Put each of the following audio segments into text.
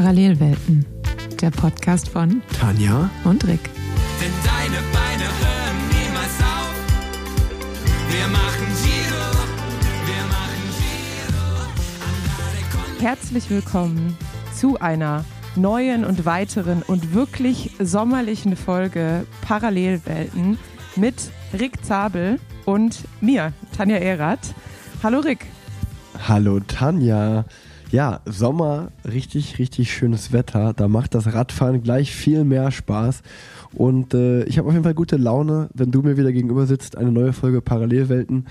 Parallelwelten, der Podcast von Tanja und Rick. Denn deine Beine hören niemals auf. Wir machen Giro, wir machen Giro. Herzlich willkommen zu einer neuen und weiteren und wirklich sommerlichen Folge Parallelwelten mit Rick Zabel und mir, Tanja Erath. Hallo Rick. Hallo Tanja. Ja, Sommer, richtig, richtig schönes Wetter. Da macht das Radfahren gleich viel mehr Spaß. Und äh, ich habe auf jeden Fall gute Laune, wenn du mir wieder gegenüber sitzt. Eine neue Folge Parallelwelten.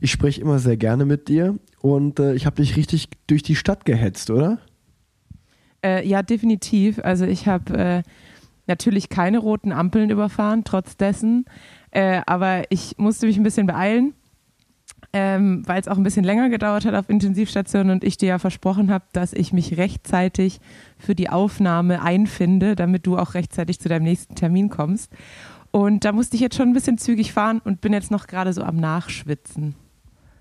Ich spreche immer sehr gerne mit dir und äh, ich habe dich richtig durch die Stadt gehetzt, oder? Äh, ja, definitiv. Also ich habe äh, natürlich keine roten Ampeln überfahren, trotz dessen. Äh, aber ich musste mich ein bisschen beeilen, ähm, weil es auch ein bisschen länger gedauert hat auf Intensivstation und ich dir ja versprochen habe, dass ich mich rechtzeitig für die Aufnahme einfinde, damit du auch rechtzeitig zu deinem nächsten Termin kommst. Und da musste ich jetzt schon ein bisschen zügig fahren und bin jetzt noch gerade so am Nachschwitzen.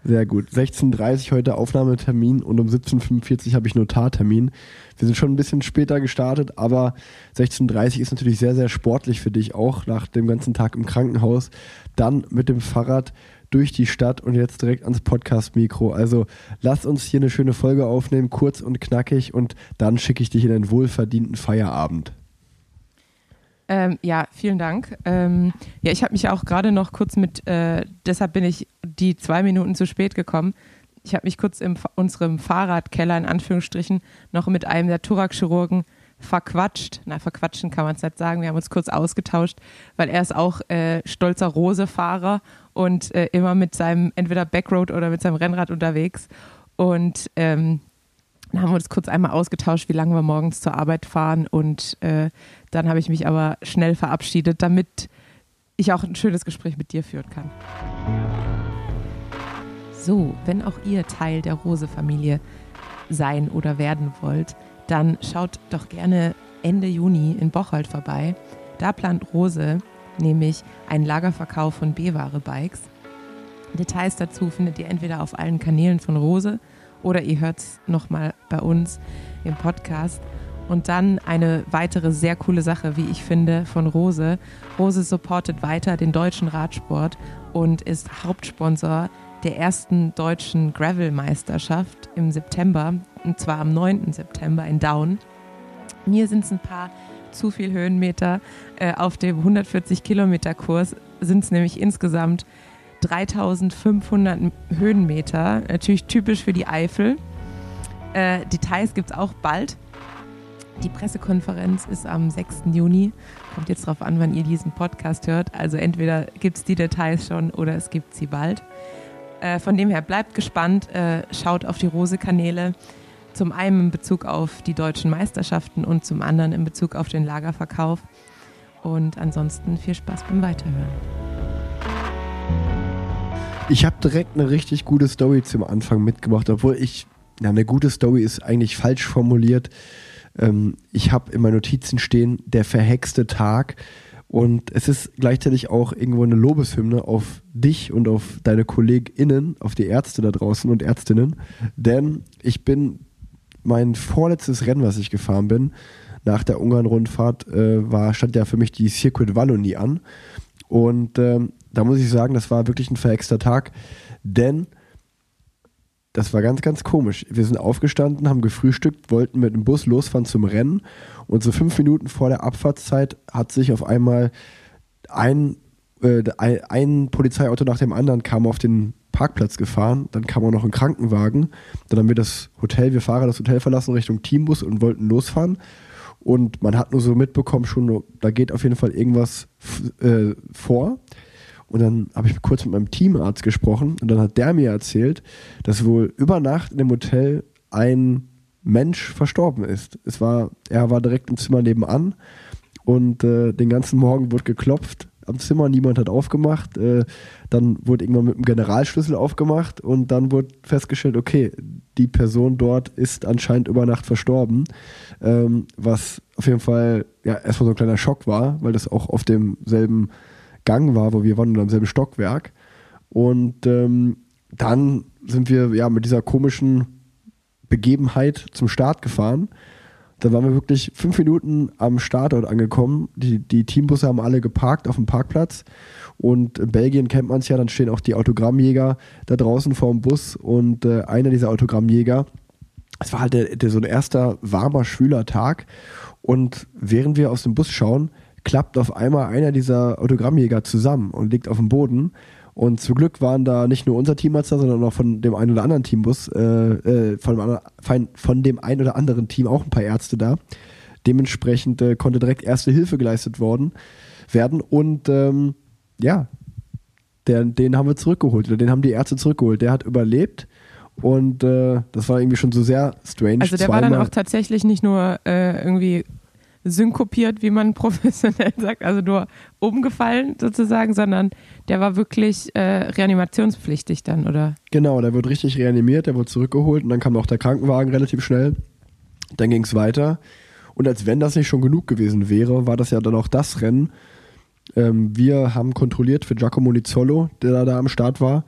Sehr gut. 16.30 Uhr heute Aufnahmetermin und um 17.45 Uhr habe ich Notartermin. Wir sind schon ein bisschen später gestartet, aber 16.30 Uhr ist natürlich sehr, sehr sportlich für dich auch nach dem ganzen Tag im Krankenhaus. Dann mit dem Fahrrad durch die Stadt und jetzt direkt ans Podcast-Mikro. Also lass uns hier eine schöne Folge aufnehmen, kurz und knackig und dann schicke ich dich in einen wohlverdienten Feierabend. Ähm, ja, vielen Dank. Ähm, ja, ich habe mich auch gerade noch kurz mit, äh, deshalb bin ich die zwei Minuten zu spät gekommen. Ich habe mich kurz in unserem Fahrradkeller in Anführungsstrichen noch mit einem der Thoraxchirurgen verquatscht. Na, verquatschen kann man es nicht sagen. Wir haben uns kurz ausgetauscht, weil er ist auch äh, stolzer Rose-Fahrer und äh, immer mit seinem entweder Backroad oder mit seinem Rennrad unterwegs. Und ähm, dann haben wir uns kurz einmal ausgetauscht, wie lange wir morgens zur Arbeit fahren. Und äh, dann habe ich mich aber schnell verabschiedet, damit ich auch ein schönes Gespräch mit dir führen kann. So, wenn auch ihr Teil der Rose-Familie sein oder werden wollt, dann schaut doch gerne Ende Juni in Bocholt vorbei. Da plant Rose nämlich einen Lagerverkauf von B-Ware-Bikes. Details dazu findet ihr entweder auf allen Kanälen von Rose oder ihr hört es nochmal bei uns im Podcast. Und dann eine weitere sehr coole Sache, wie ich finde, von Rose. Rose supportet weiter den deutschen Radsport und ist Hauptsponsor der ersten deutschen Gravel-Meisterschaft im September, und zwar am 9. September in Down. Mir sind es ein paar zu viel Höhenmeter. Äh, auf dem 140 Kilometer Kurs sind es nämlich insgesamt 3500 Höhenmeter. Natürlich typisch für die Eifel. Äh, Details gibt es auch bald. Die Pressekonferenz ist am 6. Juni. Kommt jetzt darauf an, wann ihr diesen Podcast hört. Also entweder gibt es die Details schon oder es gibt sie bald. Äh, von dem her bleibt gespannt, äh, schaut auf die Rose-Kanäle. Zum einen in Bezug auf die deutschen Meisterschaften und zum anderen in Bezug auf den Lagerverkauf. Und ansonsten viel Spaß beim Weiterhören. Ich habe direkt eine richtig gute Story zum Anfang mitgebracht, obwohl ich, ja, eine gute Story ist eigentlich falsch formuliert. Ähm, ich habe in meinen Notizen stehen, der verhexte Tag. Und es ist gleichzeitig auch irgendwo eine Lobeshymne auf dich und auf deine KollegInnen, auf die Ärzte da draußen und Ärztinnen. Denn ich bin mein vorletztes Rennen, was ich gefahren bin, nach der Ungarn-Rundfahrt, äh, stand ja für mich die Circuit Wallonie an. Und ähm, da muss ich sagen, das war wirklich ein verhexter Tag, denn das war ganz, ganz komisch. Wir sind aufgestanden, haben gefrühstückt, wollten mit dem Bus losfahren zum Rennen und so fünf Minuten vor der Abfahrtszeit hat sich auf einmal ein, äh, ein Polizeiauto nach dem anderen kam auf den Parkplatz gefahren, dann kam auch noch ein Krankenwagen, dann haben wir das Hotel, wir Fahrer das Hotel verlassen Richtung Teambus und wollten losfahren und man hat nur so mitbekommen schon, da geht auf jeden Fall irgendwas äh, vor. Und dann habe ich kurz mit meinem Teamarzt gesprochen und dann hat der mir erzählt, dass wohl über Nacht in dem Hotel ein Mensch verstorben ist. Es war, er war direkt im Zimmer nebenan und äh, den ganzen Morgen wurde geklopft am Zimmer, niemand hat aufgemacht. Äh, dann wurde irgendwann mit dem Generalschlüssel aufgemacht und dann wurde festgestellt, okay, die Person dort ist anscheinend über Nacht verstorben, ähm, was auf jeden Fall ja erstmal so ein kleiner Schock war, weil das auch auf demselben Gang war, wo wir waren, am selben Stockwerk. Und ähm, dann sind wir ja mit dieser komischen Begebenheit zum Start gefahren. Da waren wir wirklich fünf Minuten am Startort angekommen. Die, die Teambusse haben alle geparkt auf dem Parkplatz. Und in Belgien kennt man es ja, dann stehen auch die Autogrammjäger da draußen vor dem Bus. Und äh, einer dieser Autogrammjäger, es war halt der, der, so ein erster warmer, schwüler Tag. Und während wir aus dem Bus schauen, klappt auf einmal einer dieser Autogrammjäger zusammen und liegt auf dem Boden. Und zum Glück waren da nicht nur unser Teamarzt da, sondern auch von dem einen oder anderen Teambus, äh, äh, von, dem, von dem einen oder anderen Team auch ein paar Ärzte da. Dementsprechend äh, konnte direkt erste Hilfe geleistet worden werden. Und ähm, ja, der, den haben wir zurückgeholt, oder den haben die Ärzte zurückgeholt. Der hat überlebt. Und äh, das war irgendwie schon so sehr strange. Also der Zweimal. war dann auch tatsächlich nicht nur äh, irgendwie synkopiert, wie man professionell sagt, also nur umgefallen sozusagen, sondern der war wirklich äh, reanimationspflichtig dann, oder? Genau, der wird richtig reanimiert, der wurde zurückgeholt und dann kam auch der Krankenwagen relativ schnell. Dann ging es weiter. Und als wenn das nicht schon genug gewesen wäre, war das ja dann auch das Rennen. Ähm, wir haben kontrolliert für Giacomo Nizzolo, der da am Start war.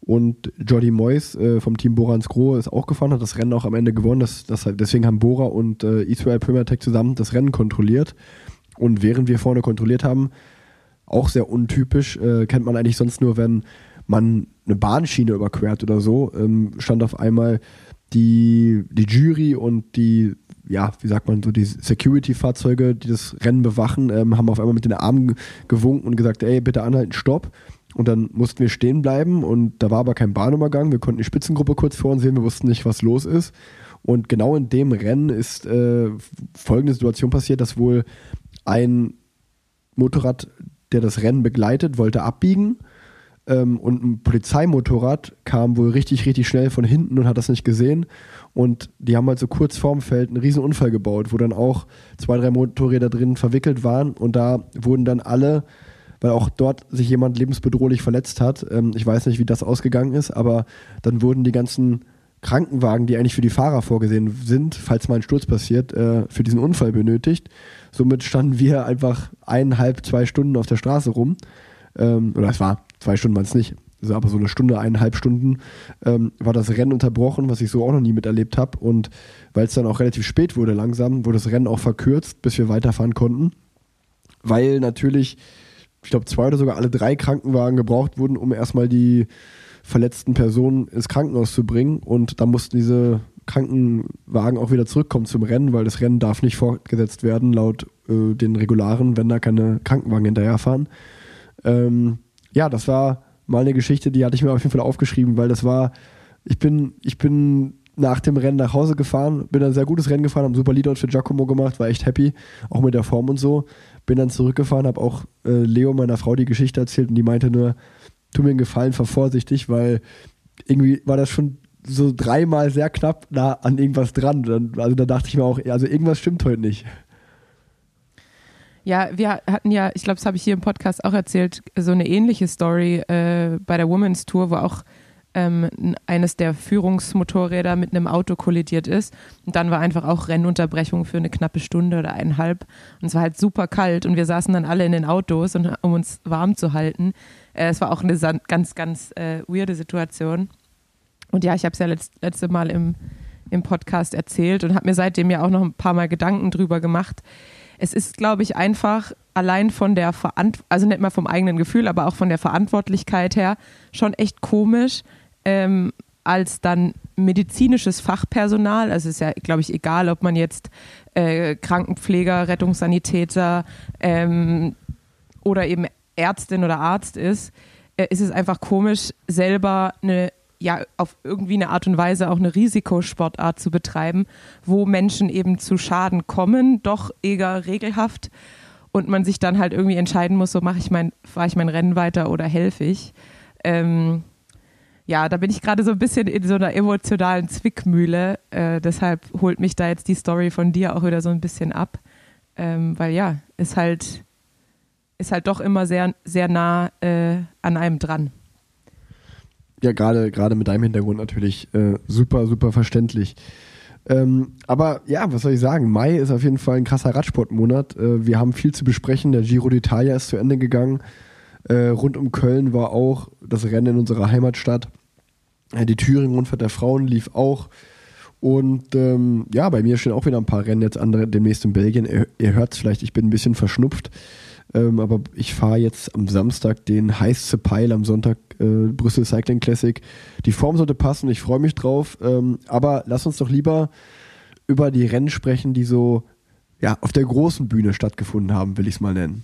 Und Jordi Moyes äh, vom Team Bora Grohe ist auch gefahren, hat das Rennen auch am Ende gewonnen. Das, das, deswegen haben Bora und äh, Israel Premier Tech zusammen das Rennen kontrolliert. Und während wir vorne kontrolliert haben, auch sehr untypisch, äh, kennt man eigentlich sonst nur, wenn man eine Bahnschiene überquert oder so, ähm, stand auf einmal die, die Jury und die, ja, wie sagt man so, die Security-Fahrzeuge, die das Rennen bewachen, ähm, haben auf einmal mit den Armen gewunken und gesagt, ey, bitte anhalten, stopp. Und dann mussten wir stehen bleiben und da war aber kein Bahnübergang. Wir konnten die Spitzengruppe kurz vor uns sehen, wir wussten nicht, was los ist. Und genau in dem Rennen ist äh, folgende Situation passiert, dass wohl ein Motorrad, der das Rennen begleitet, wollte abbiegen ähm, und ein Polizeimotorrad kam wohl richtig, richtig schnell von hinten und hat das nicht gesehen. Und die haben halt so kurz vorm Feld einen riesen Unfall gebaut, wo dann auch zwei, drei Motorräder drin verwickelt waren und da wurden dann alle weil auch dort sich jemand lebensbedrohlich verletzt hat. Ähm, ich weiß nicht, wie das ausgegangen ist, aber dann wurden die ganzen Krankenwagen, die eigentlich für die Fahrer vorgesehen sind, falls mal ein Sturz passiert, äh, für diesen Unfall benötigt. Somit standen wir einfach eineinhalb, zwei Stunden auf der Straße rum. Ähm, oder es war zwei Stunden waren es nicht, also aber so eine Stunde, eineinhalb Stunden ähm, war das Rennen unterbrochen, was ich so auch noch nie miterlebt habe. Und weil es dann auch relativ spät wurde langsam, wurde das Rennen auch verkürzt, bis wir weiterfahren konnten. Weil natürlich ich glaube, zwei oder sogar alle drei Krankenwagen gebraucht wurden, um erstmal die verletzten Personen ins Krankenhaus zu bringen. Und da mussten diese Krankenwagen auch wieder zurückkommen zum Rennen, weil das Rennen darf nicht fortgesetzt werden, laut äh, den Regularen, wenn da keine Krankenwagen hinterherfahren. Ähm, ja, das war mal eine Geschichte, die hatte ich mir auf jeden Fall aufgeschrieben, weil das war, ich bin, ich bin nach dem Rennen nach Hause gefahren, bin ein sehr gutes Rennen gefahren, habe einen super Leadout für Giacomo gemacht, war echt happy, auch mit der Form und so bin dann zurückgefahren, habe auch äh, Leo, meiner Frau, die Geschichte erzählt und die meinte nur, tu mir einen Gefallen, fahr vorsichtig, weil irgendwie war das schon so dreimal sehr knapp nah an irgendwas dran. Also da dachte ich mir auch, also irgendwas stimmt heute nicht. Ja, wir hatten ja, ich glaube, das habe ich hier im Podcast auch erzählt, so eine ähnliche Story äh, bei der Women's Tour, wo auch ähm, eines der Führungsmotorräder mit einem Auto kollidiert ist. Und dann war einfach auch Rennunterbrechung für eine knappe Stunde oder eineinhalb. Und es war halt super kalt und wir saßen dann alle in den Autos, und, um uns warm zu halten. Äh, es war auch eine ganz, ganz äh, weirde Situation. Und ja, ich habe es ja letzt, letzte Mal im, im Podcast erzählt und habe mir seitdem ja auch noch ein paar Mal Gedanken drüber gemacht. Es ist, glaube ich, einfach allein von der Verantwortung, also nicht mal vom eigenen Gefühl, aber auch von der Verantwortlichkeit her schon echt komisch, ähm, als dann medizinisches Fachpersonal, also es ist ja, glaube ich, egal, ob man jetzt äh, Krankenpfleger, Rettungssanitäter ähm, oder eben Ärztin oder Arzt ist, äh, ist es einfach komisch, selber eine ja auf irgendwie eine Art und Weise auch eine Risikosportart zu betreiben, wo Menschen eben zu Schaden kommen, doch eher regelhaft und man sich dann halt irgendwie entscheiden muss, so mache ich mein, fahre ich mein Rennen weiter oder helfe ich. Ähm, ja, da bin ich gerade so ein bisschen in so einer emotionalen Zwickmühle. Äh, deshalb holt mich da jetzt die Story von dir auch wieder so ein bisschen ab. Ähm, weil ja, ist halt, ist halt doch immer sehr, sehr nah äh, an einem dran. Ja, gerade mit deinem Hintergrund natürlich äh, super, super verständlich. Ähm, aber ja, was soll ich sagen? Mai ist auf jeden Fall ein krasser Radsportmonat. Äh, wir haben viel zu besprechen. Der Giro d'Italia ist zu Ende gegangen. Äh, rund um Köln war auch das Rennen in unserer Heimatstadt. Die Thüringen-Rundfahrt der Frauen lief auch. Und ähm, ja, bei mir stehen auch wieder ein paar Rennen jetzt andere demnächst in Belgien. Ihr, ihr hört es vielleicht, ich bin ein bisschen verschnupft. Ähm, aber ich fahre jetzt am Samstag den heiße Peil, am Sonntag äh, Brüssel Cycling Classic. Die Form sollte passen, ich freue mich drauf. Ähm, aber lass uns doch lieber über die Rennen sprechen, die so ja, auf der großen Bühne stattgefunden haben, will ich es mal nennen.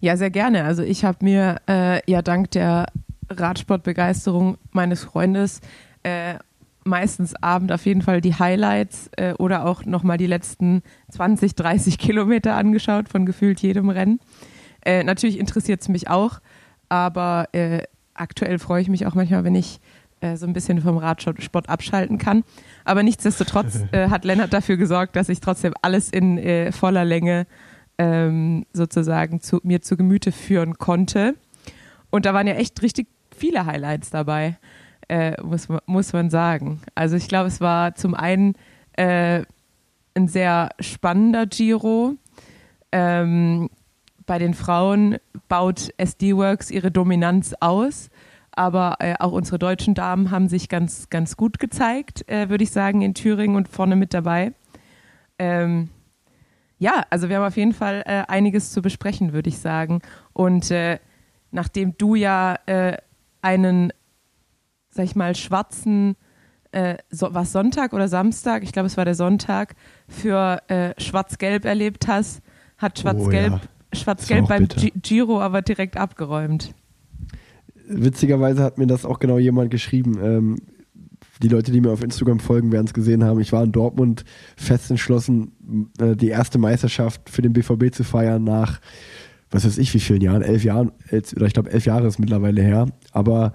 Ja, sehr gerne. Also ich habe mir äh, ja dank der Radsportbegeisterung meines Freundes äh, meistens abend auf jeden Fall die Highlights äh, oder auch nochmal die letzten 20, 30 Kilometer angeschaut von gefühlt jedem Rennen. Äh, natürlich interessiert es mich auch, aber äh, aktuell freue ich mich auch manchmal, wenn ich äh, so ein bisschen vom Radsport abschalten kann. Aber nichtsdestotrotz äh, hat Lennart dafür gesorgt, dass ich trotzdem alles in voller Länge ähm, sozusagen zu, mir zu Gemüte führen konnte. Und da waren ja echt richtig viele Highlights dabei äh, muss, muss man sagen. Also ich glaube, es war zum einen äh, ein sehr spannender Giro. Ähm, bei den Frauen baut SD Works ihre Dominanz aus, aber äh, auch unsere deutschen Damen haben sich ganz, ganz gut gezeigt, äh, würde ich sagen, in Thüringen und vorne mit dabei. Ähm, ja, also wir haben auf jeden Fall äh, einiges zu besprechen, würde ich sagen. Und äh, nachdem du ja äh, einen sag ich mal, schwarzen, äh, so, was Sonntag oder Samstag, ich glaube, es war der Sonntag, für äh, Schwarz-Gelb erlebt hast, hat Schwarz-Gelb oh, ja. Schwarz beim G Giro aber direkt abgeräumt. Witzigerweise hat mir das auch genau jemand geschrieben. Ähm, die Leute, die mir auf Instagram folgen, werden es gesehen haben. Ich war in Dortmund fest entschlossen, äh, die erste Meisterschaft für den BVB zu feiern nach, was weiß ich, wie vielen Jahren, elf Jahren, oder ich glaube elf Jahre ist mittlerweile her. Aber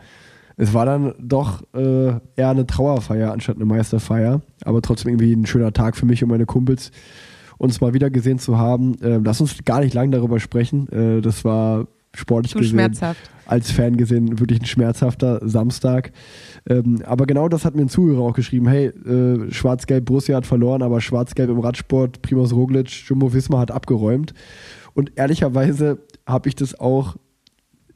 es war dann doch äh, eher eine Trauerfeier anstatt eine Meisterfeier, aber trotzdem irgendwie ein schöner Tag für mich und meine Kumpels, uns mal wieder gesehen zu haben. Äh, lass uns gar nicht lang darüber sprechen. Äh, das war sportlich Zu gesehen, schmerzhaft. als Fan gesehen, wirklich ein schmerzhafter Samstag. Ähm, aber genau das hat mir ein Zuhörer auch geschrieben. Hey, äh, Schwarz-Gelb Borussia hat verloren, aber Schwarz-Gelb im Radsport, Primoz Roglic, Jumbo Visma hat abgeräumt. Und ehrlicherweise habe ich das auch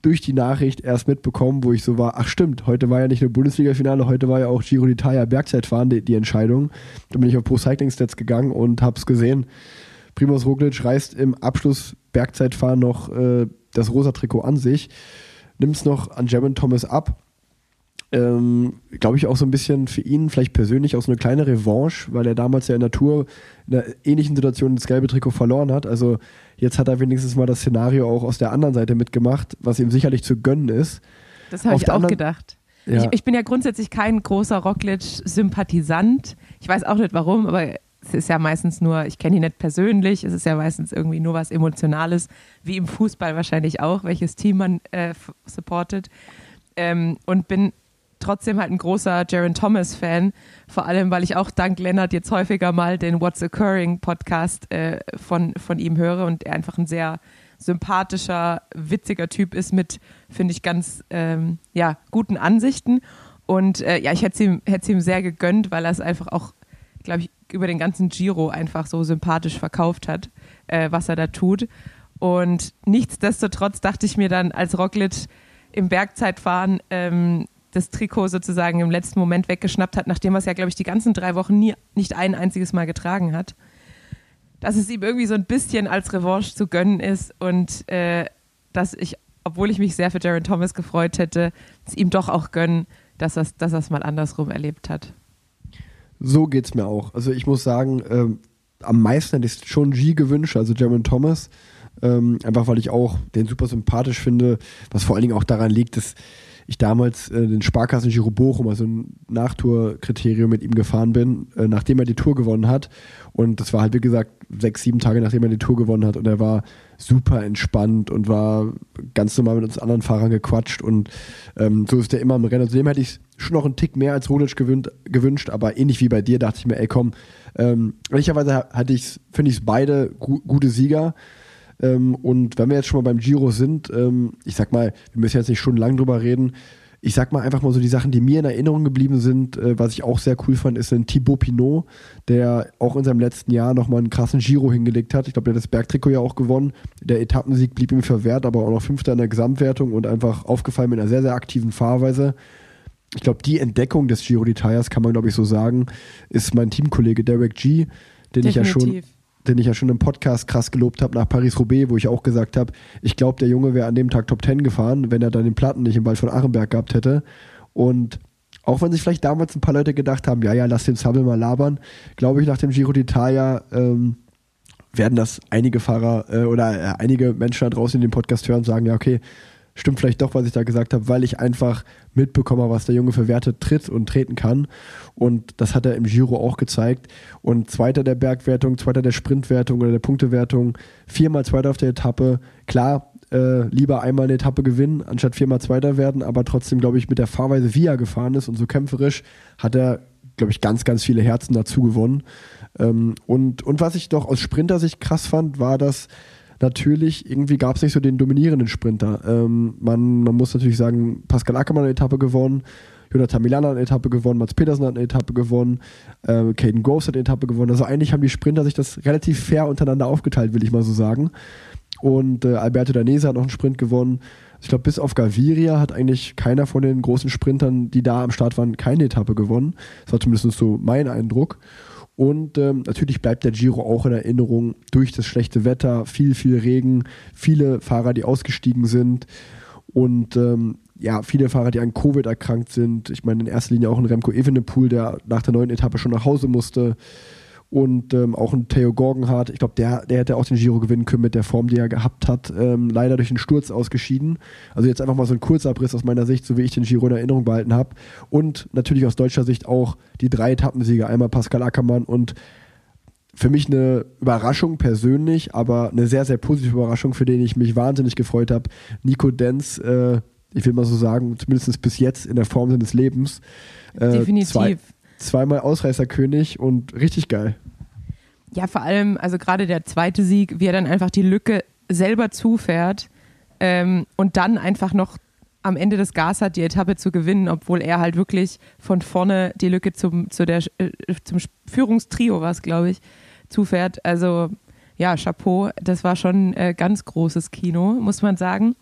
durch die Nachricht erst mitbekommen, wo ich so war, ach stimmt, heute war ja nicht nur Bundesliga-Finale, heute war ja auch Giro d'Italia Bergzeitfahren, die, die Entscheidung. Da bin ich auf Pro Cycling Stats gegangen und hab's gesehen. Primoz Roglic reißt im Abschluss Bergzeitfahren noch äh, das rosa Trikot an sich, nimmt's noch an Jeremy Thomas ab ähm, glaube ich, auch so ein bisschen für ihn vielleicht persönlich auch so eine kleine Revanche, weil er damals ja in der Tour in einer ähnlichen Situation das gelbe Trikot verloren hat. Also jetzt hat er wenigstens mal das Szenario auch aus der anderen Seite mitgemacht, was ihm sicherlich zu gönnen ist. Das habe ich auch gedacht. Ja. Ich, ich, bin ja grundsätzlich kein großer Roglic-Sympathisant. Ich weiß auch nicht warum, aber es ist ja meistens nur, ich kenne ihn nicht persönlich, es ist ja meistens irgendwie nur was Emotionales, wie im Fußball wahrscheinlich auch, welches Team man äh, supportet. Ähm, und bin trotzdem halt ein großer Jaron Thomas-Fan, vor allem, weil ich auch dank Lennart jetzt häufiger mal den What's Occurring Podcast äh, von, von ihm höre und er einfach ein sehr sympathischer, witziger Typ ist mit, finde ich, ganz ähm, ja, guten Ansichten. Und äh, ja, ich hätte es ihm, ihm sehr gegönnt, weil er es einfach auch, glaube ich, über den ganzen Giro einfach so sympathisch verkauft hat, äh, was er da tut. Und nichtsdestotrotz dachte ich mir dann als Roglic im Bergzeitfahren ähm, das Trikot sozusagen im letzten Moment weggeschnappt hat, nachdem er es ja, glaube ich, die ganzen drei Wochen nie, nicht ein einziges Mal getragen hat. Dass es ihm irgendwie so ein bisschen als Revanche zu gönnen ist und äh, dass ich, obwohl ich mich sehr für Jaron Thomas gefreut hätte, es ihm doch auch gönnen, dass er es dass mal andersrum erlebt hat. So geht es mir auch. Also ich muss sagen, ähm, am meisten hätte ich schon G gewünscht, also Jaron Thomas. Ähm, einfach weil ich auch den super sympathisch finde, was vor allen Dingen auch daran liegt, dass ich damals äh, den Sparkassen Giro Bochum, also ein Nachtourkriterium mit ihm gefahren bin, äh, nachdem er die Tour gewonnen hat. Und das war halt, wie gesagt, sechs, sieben Tage nachdem er die Tour gewonnen hat. Und er war super entspannt und war ganz normal mit uns anderen Fahrern gequatscht. Und ähm, so ist er immer im Rennen. Also dem hätte ich schon noch einen Tick mehr als Rodic gewünscht, aber ähnlich wie bei dir dachte ich mir, ey komm, ähm, ehrlicherweise hatte ich finde ich es beide gu gute Sieger. Ähm, und wenn wir jetzt schon mal beim Giro sind, ähm, ich sag mal, wir müssen jetzt nicht stundenlang drüber reden. Ich sag mal einfach mal so die Sachen, die mir in Erinnerung geblieben sind, äh, was ich auch sehr cool fand, ist ein Thibaut Pinot, der auch in seinem letzten Jahr nochmal einen krassen Giro hingelegt hat. Ich glaube, der hat das Bergtrikot ja auch gewonnen. Der Etappensieg blieb ihm verwehrt, aber auch noch Fünfter in der Gesamtwertung und einfach aufgefallen mit einer sehr, sehr aktiven Fahrweise. ich glaube, die Entdeckung des Giro d'Italias, kann man glaube ich so sagen, ist mein Teamkollege Derek G., den ich ja schon Definitiv. Den ich ja schon im Podcast krass gelobt habe nach Paris-Roubaix, wo ich auch gesagt habe, ich glaube, der Junge wäre an dem Tag Top 10 gefahren, wenn er dann den Platten nicht im Wald von Achenberg gehabt hätte. Und auch wenn sich vielleicht damals ein paar Leute gedacht haben, ja, ja, lass den Sabbel mal labern, glaube ich, nach dem Giro d'Italia ähm, werden das einige Fahrer äh, oder äh, einige Menschen da draußen in dem Podcast hören und sagen, ja, okay, stimmt vielleicht doch, was ich da gesagt habe, weil ich einfach mitbekomme, was der Junge für Werte tritt und treten kann. Und das hat er im Giro auch gezeigt. Und Zweiter der Bergwertung, Zweiter der Sprintwertung oder der Punktewertung, viermal Zweiter auf der Etappe. Klar, äh, lieber einmal eine Etappe gewinnen, anstatt viermal Zweiter werden, aber trotzdem, glaube ich, mit der Fahrweise, wie er gefahren ist und so kämpferisch, hat er, glaube ich, ganz, ganz viele Herzen dazu gewonnen. Ähm, und, und was ich doch aus Sprinter-Sicht krass fand, war, dass natürlich, irgendwie gab es nicht so den dominierenden Sprinter. Ähm, man, man muss natürlich sagen, Pascal Ackermann hat eine Etappe gewonnen, Jonathan Milan hat eine Etappe gewonnen, Mats Petersen hat eine Etappe gewonnen, äh, Caden Groves hat eine Etappe gewonnen. Also eigentlich haben die Sprinter sich das relativ fair untereinander aufgeteilt, will ich mal so sagen. Und äh, Alberto Danese hat noch einen Sprint gewonnen. Ich glaube, bis auf Gaviria hat eigentlich keiner von den großen Sprintern, die da am Start waren, keine Etappe gewonnen. Das war zumindest so mein Eindruck. Und ähm, natürlich bleibt der Giro auch in Erinnerung durch das schlechte Wetter, viel, viel Regen, viele Fahrer, die ausgestiegen sind und ähm, ja, viele Fahrer, die an Covid erkrankt sind. Ich meine, in erster Linie auch ein Remco Evenepoel, der nach der neuen Etappe schon nach Hause musste. Und ähm, auch ein Theo Gorgenhardt, ich glaube, der, der hätte auch den Giro gewinnen können mit der Form, die er gehabt hat. Ähm, leider durch den Sturz ausgeschieden. Also jetzt einfach mal so ein Kurzabriss aus meiner Sicht, so wie ich den Giro in Erinnerung behalten habe. Und natürlich aus deutscher Sicht auch die drei Etappensieger. Einmal Pascal Ackermann und für mich eine Überraschung persönlich, aber eine sehr, sehr positive Überraschung, für den ich mich wahnsinnig gefreut habe. Nico Denz, äh, ich will mal so sagen, zumindest bis jetzt in der Form seines Lebens. Äh, Definitiv. Zwei, zweimal Ausreißerkönig und richtig geil. Ja, vor allem, also gerade der zweite Sieg, wie er dann einfach die Lücke selber zufährt ähm, und dann einfach noch am Ende des Gas hat, die Etappe zu gewinnen, obwohl er halt wirklich von vorne die Lücke zum, zu der, äh, zum Führungstrio war es, glaube ich, zufährt. Also ja, Chapeau, das war schon äh, ganz großes Kino, muss man sagen.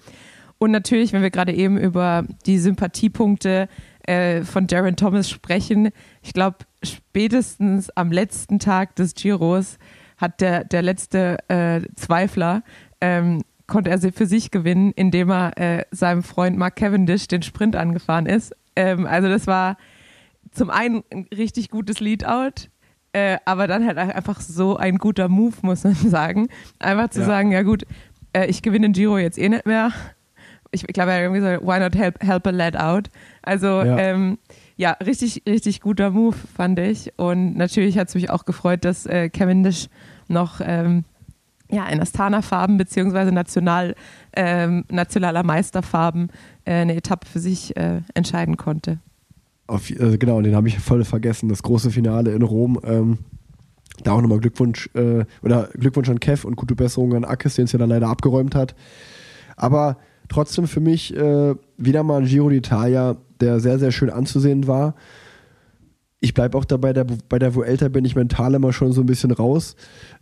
Und natürlich, wenn wir gerade eben über die Sympathiepunkte äh, von Darren Thomas sprechen, ich glaube, spätestens am letzten Tag des Giros hat der, der letzte äh, Zweifler, ähm, konnte er sie für sich gewinnen, indem er äh, seinem Freund Mark Cavendish den Sprint angefahren ist. Ähm, also das war zum einen ein richtig gutes Leadout, äh, aber dann halt einfach so ein guter Move, muss man sagen. Einfach zu Ja. sagen, ja gut, äh, ich gewinne den Giro jetzt eh nicht mehr. Ich glaube, er hat irgendwie so, why not help, help a lad out? Also Ja. ähm, ja, richtig, richtig guter Move, fand ich. Und natürlich hat es mich auch gefreut, dass äh, Cavendish noch ähm, ja, in Astana-Farben beziehungsweise national, ähm, nationaler Meisterfarben äh, eine Etappe für sich äh, entscheiden konnte. Auf, äh, genau, den habe ich voll vergessen. Das große Finale in Rom. Ähm, da auch nochmal Glückwunsch äh, oder Glückwunsch an Kev und gute Besserung an Akis, den es ja dann leider abgeräumt hat. Aber trotzdem für mich äh, wieder mal ein Giro d'Italia, der sehr, sehr schön anzusehen war. Ich bleibe auch dabei, der, bei der Vuelta bin ich mental immer schon so ein bisschen raus.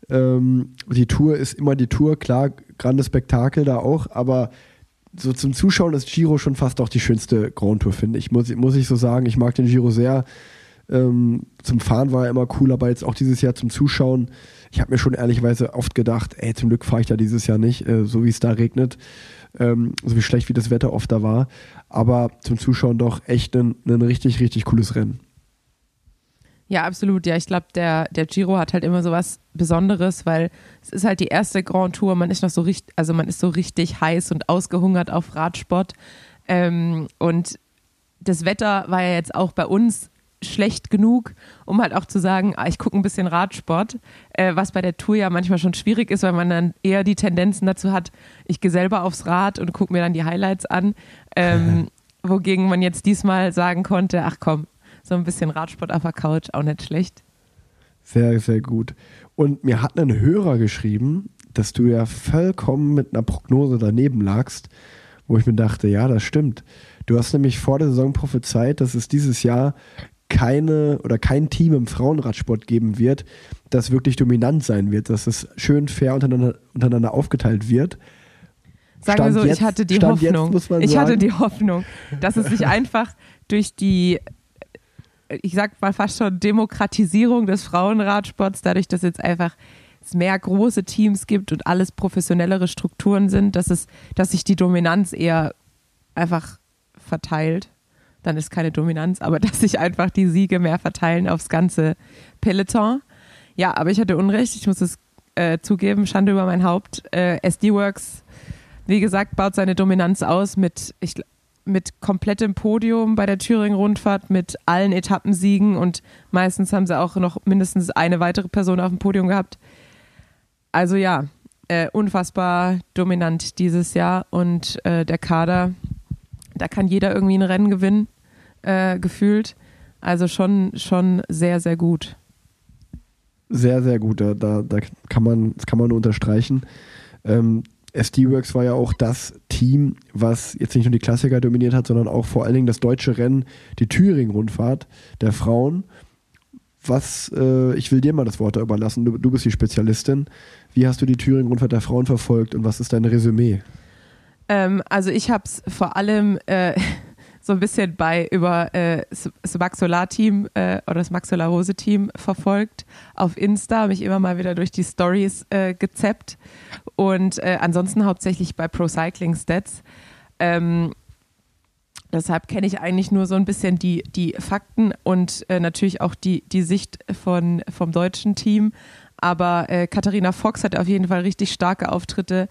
Ähm, die Tour ist immer die Tour, klar, grandes Spektakel da auch, aber so zum Zuschauen ist Giro schon fast auch die schönste Grand Tour, finde ich. Muss, muss ich so sagen. Ich mag den Giro sehr. Ähm, zum Fahren war er immer cool, aber jetzt auch dieses Jahr zum Zuschauen. Ich habe mir schon ehrlicherweise oft gedacht, ey, zum Glück fahre ich da dieses Jahr nicht, äh, so wie es da regnet, ähm, so wie schlecht wie das Wetter oft da war. Aber zum Zuschauen doch echt ein, ein richtig, richtig cooles Rennen. Ja, absolut. Ja, ich glaube, der, der Giro hat halt immer so was Besonderes, weil es ist halt die erste Grand Tour. Man ist noch so richtig, also man ist so richtig heiß und ausgehungert auf Radsport. Ähm, und das Wetter war ja jetzt auch bei uns schlecht genug, um halt auch zu sagen, ah, ich gucke ein bisschen Radsport, äh, was bei der Tour ja manchmal schon schwierig ist, weil man dann eher die Tendenzen dazu hat, ich gehe selber aufs Rad und gucke mir dann die Highlights an, ähm, wogegen man jetzt diesmal sagen konnte, ach komm, so ein bisschen Radsport auf der Couch, auch nicht schlecht. Sehr, sehr gut. Und mir hat ein Hörer geschrieben, dass du ja vollkommen mit einer Prognose daneben lagst, wo ich mir dachte, ja, das stimmt. Du hast nämlich vor der Saison prophezeit, dass es dieses Jahr keine oder kein Team im Frauenradsport geben wird, das wirklich dominant sein wird, dass es schön fair untereinander, untereinander aufgeteilt wird. Sagen wir so, jetzt- ich hatte die Stand jetzt Hoffnung, muss man ich hatte sagen- die Hoffnung, dass es sich einfach durch die, ich sag mal fast schon Demokratisierung des Frauenradsports, dadurch, dass jetzt einfach es mehr große Teams gibt und alles professionellere Strukturen sind, dass es, dass sich die Dominanz eher einfach verteilt. Dann ist keine Dominanz, aber dass sich einfach die Siege mehr verteilen aufs ganze Peloton. Ja, aber ich hatte Unrecht, ich muss es äh, zugeben, Schande über mein Haupt. Äh, SD Works, wie gesagt, baut seine Dominanz aus mit, ich, mit komplettem Podium bei der Thüringen-Rundfahrt, mit allen Etappensiegen und meistens haben sie auch noch mindestens eine weitere Person auf dem Podium gehabt. Also ja, äh, unfassbar dominant dieses Jahr und äh, der Kader, da kann jeder irgendwie ein Rennen gewinnen, äh, gefühlt. Also schon, schon sehr, sehr gut. Sehr, sehr gut. Da, da, da kann man, das kann man nur unterstreichen. Ähm, SD-Works war ja auch das Team, was jetzt nicht nur die Klassiker dominiert hat, sondern auch vor allen Dingen das deutsche Rennen, die Thüringen-Rundfahrt der Frauen. Was, äh, ich will dir mal das Wort da überlassen, du, du bist die Spezialistin. Wie hast du die Thüringen-Rundfahrt der Frauen verfolgt und was ist dein Resümee? Ähm, also ich habe es vor allem äh, so ein bisschen bei über äh, das Max Solar Team äh, oder das Max Solar Rose Team verfolgt auf Insta, mich immer mal wieder durch die Stories äh, gezappt und äh, ansonsten hauptsächlich bei Pro Cycling Stats. Ähm, deshalb kenne ich eigentlich nur so ein bisschen die, die Fakten und äh, natürlich auch die, die Sicht von, vom deutschen Team. Aber äh, Katharina Fox hat auf jeden Fall richtig starke Auftritte.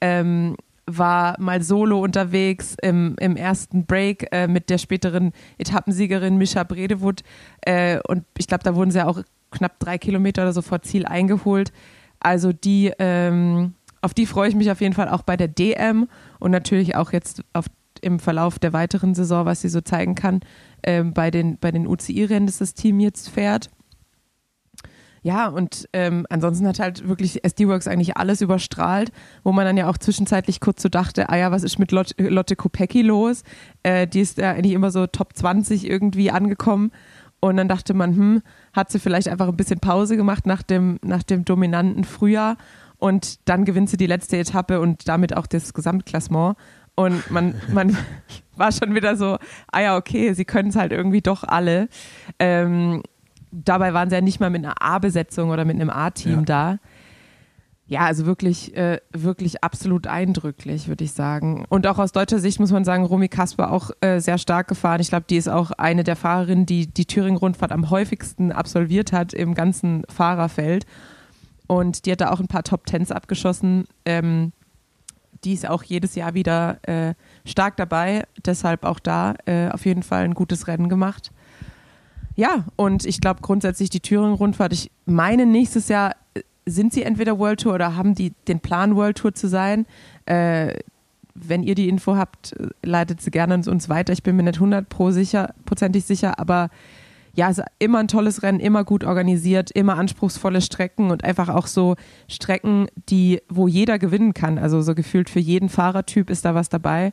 Ähm, war mal solo unterwegs im, im ersten Break äh, mit der späteren Etappensiegerin Mischa Bredewut. Äh, und ich glaube, da wurden sie auch knapp drei Kilometer oder so vor Ziel eingeholt. Also die, ähm, auf die freue ich mich auf jeden Fall auch bei der DM und natürlich auch jetzt auf, im Verlauf der weiteren Saison, was sie so zeigen kann, ähm, bei den, bei den UCI-Rennen, das das Team jetzt fährt. Ja, und ähm, ansonsten hat halt wirklich SD-Works eigentlich alles überstrahlt, wo man dann ja auch zwischenzeitlich kurz so dachte, ah ja, was ist mit Lotte, Lotte Kopecki los? Äh, die ist ja eigentlich immer so Top 20 irgendwie angekommen. Und dann dachte man, hm, hat sie vielleicht einfach ein bisschen Pause gemacht nach dem, nach dem dominanten Frühjahr und dann gewinnt sie die letzte Etappe und damit auch das Gesamtklassement. Und man, man war schon wieder so, ah ja, okay, sie können es halt irgendwie doch alle. Ähm, dabei waren sie ja nicht mal mit einer A-Besetzung oder mit einem A-Team ja. da. Ja, also wirklich, äh, wirklich absolut eindrücklich, würde ich sagen. Und auch aus deutscher Sicht muss man sagen, Romy Kasper auch äh, sehr stark gefahren. Ich glaube, die ist auch eine der Fahrerinnen, die die Thüringen-Rundfahrt am häufigsten absolviert hat im ganzen Fahrerfeld. Und die hat da auch ein paar Top Tens abgeschossen. Ähm, die ist auch jedes Jahr wieder äh, stark dabei. Deshalb auch da äh, auf jeden Fall ein gutes Rennen gemacht. Ja, und ich glaube grundsätzlich die Thüringen-Rundfahrt, ich meine, nächstes Jahr äh, sind sie entweder World Tour oder haben die den Plan, World Tour zu sein. Äh, wenn ihr die Info habt, äh, leitet sie gerne uns weiter. Ich bin mir nicht hundertprozentig sicher, aber ja, es ist immer ein tolles Rennen, immer gut organisiert, immer anspruchsvolle Strecken und einfach auch so Strecken, die, wo jeder gewinnen kann. Also so gefühlt für jeden Fahrertyp ist da was dabei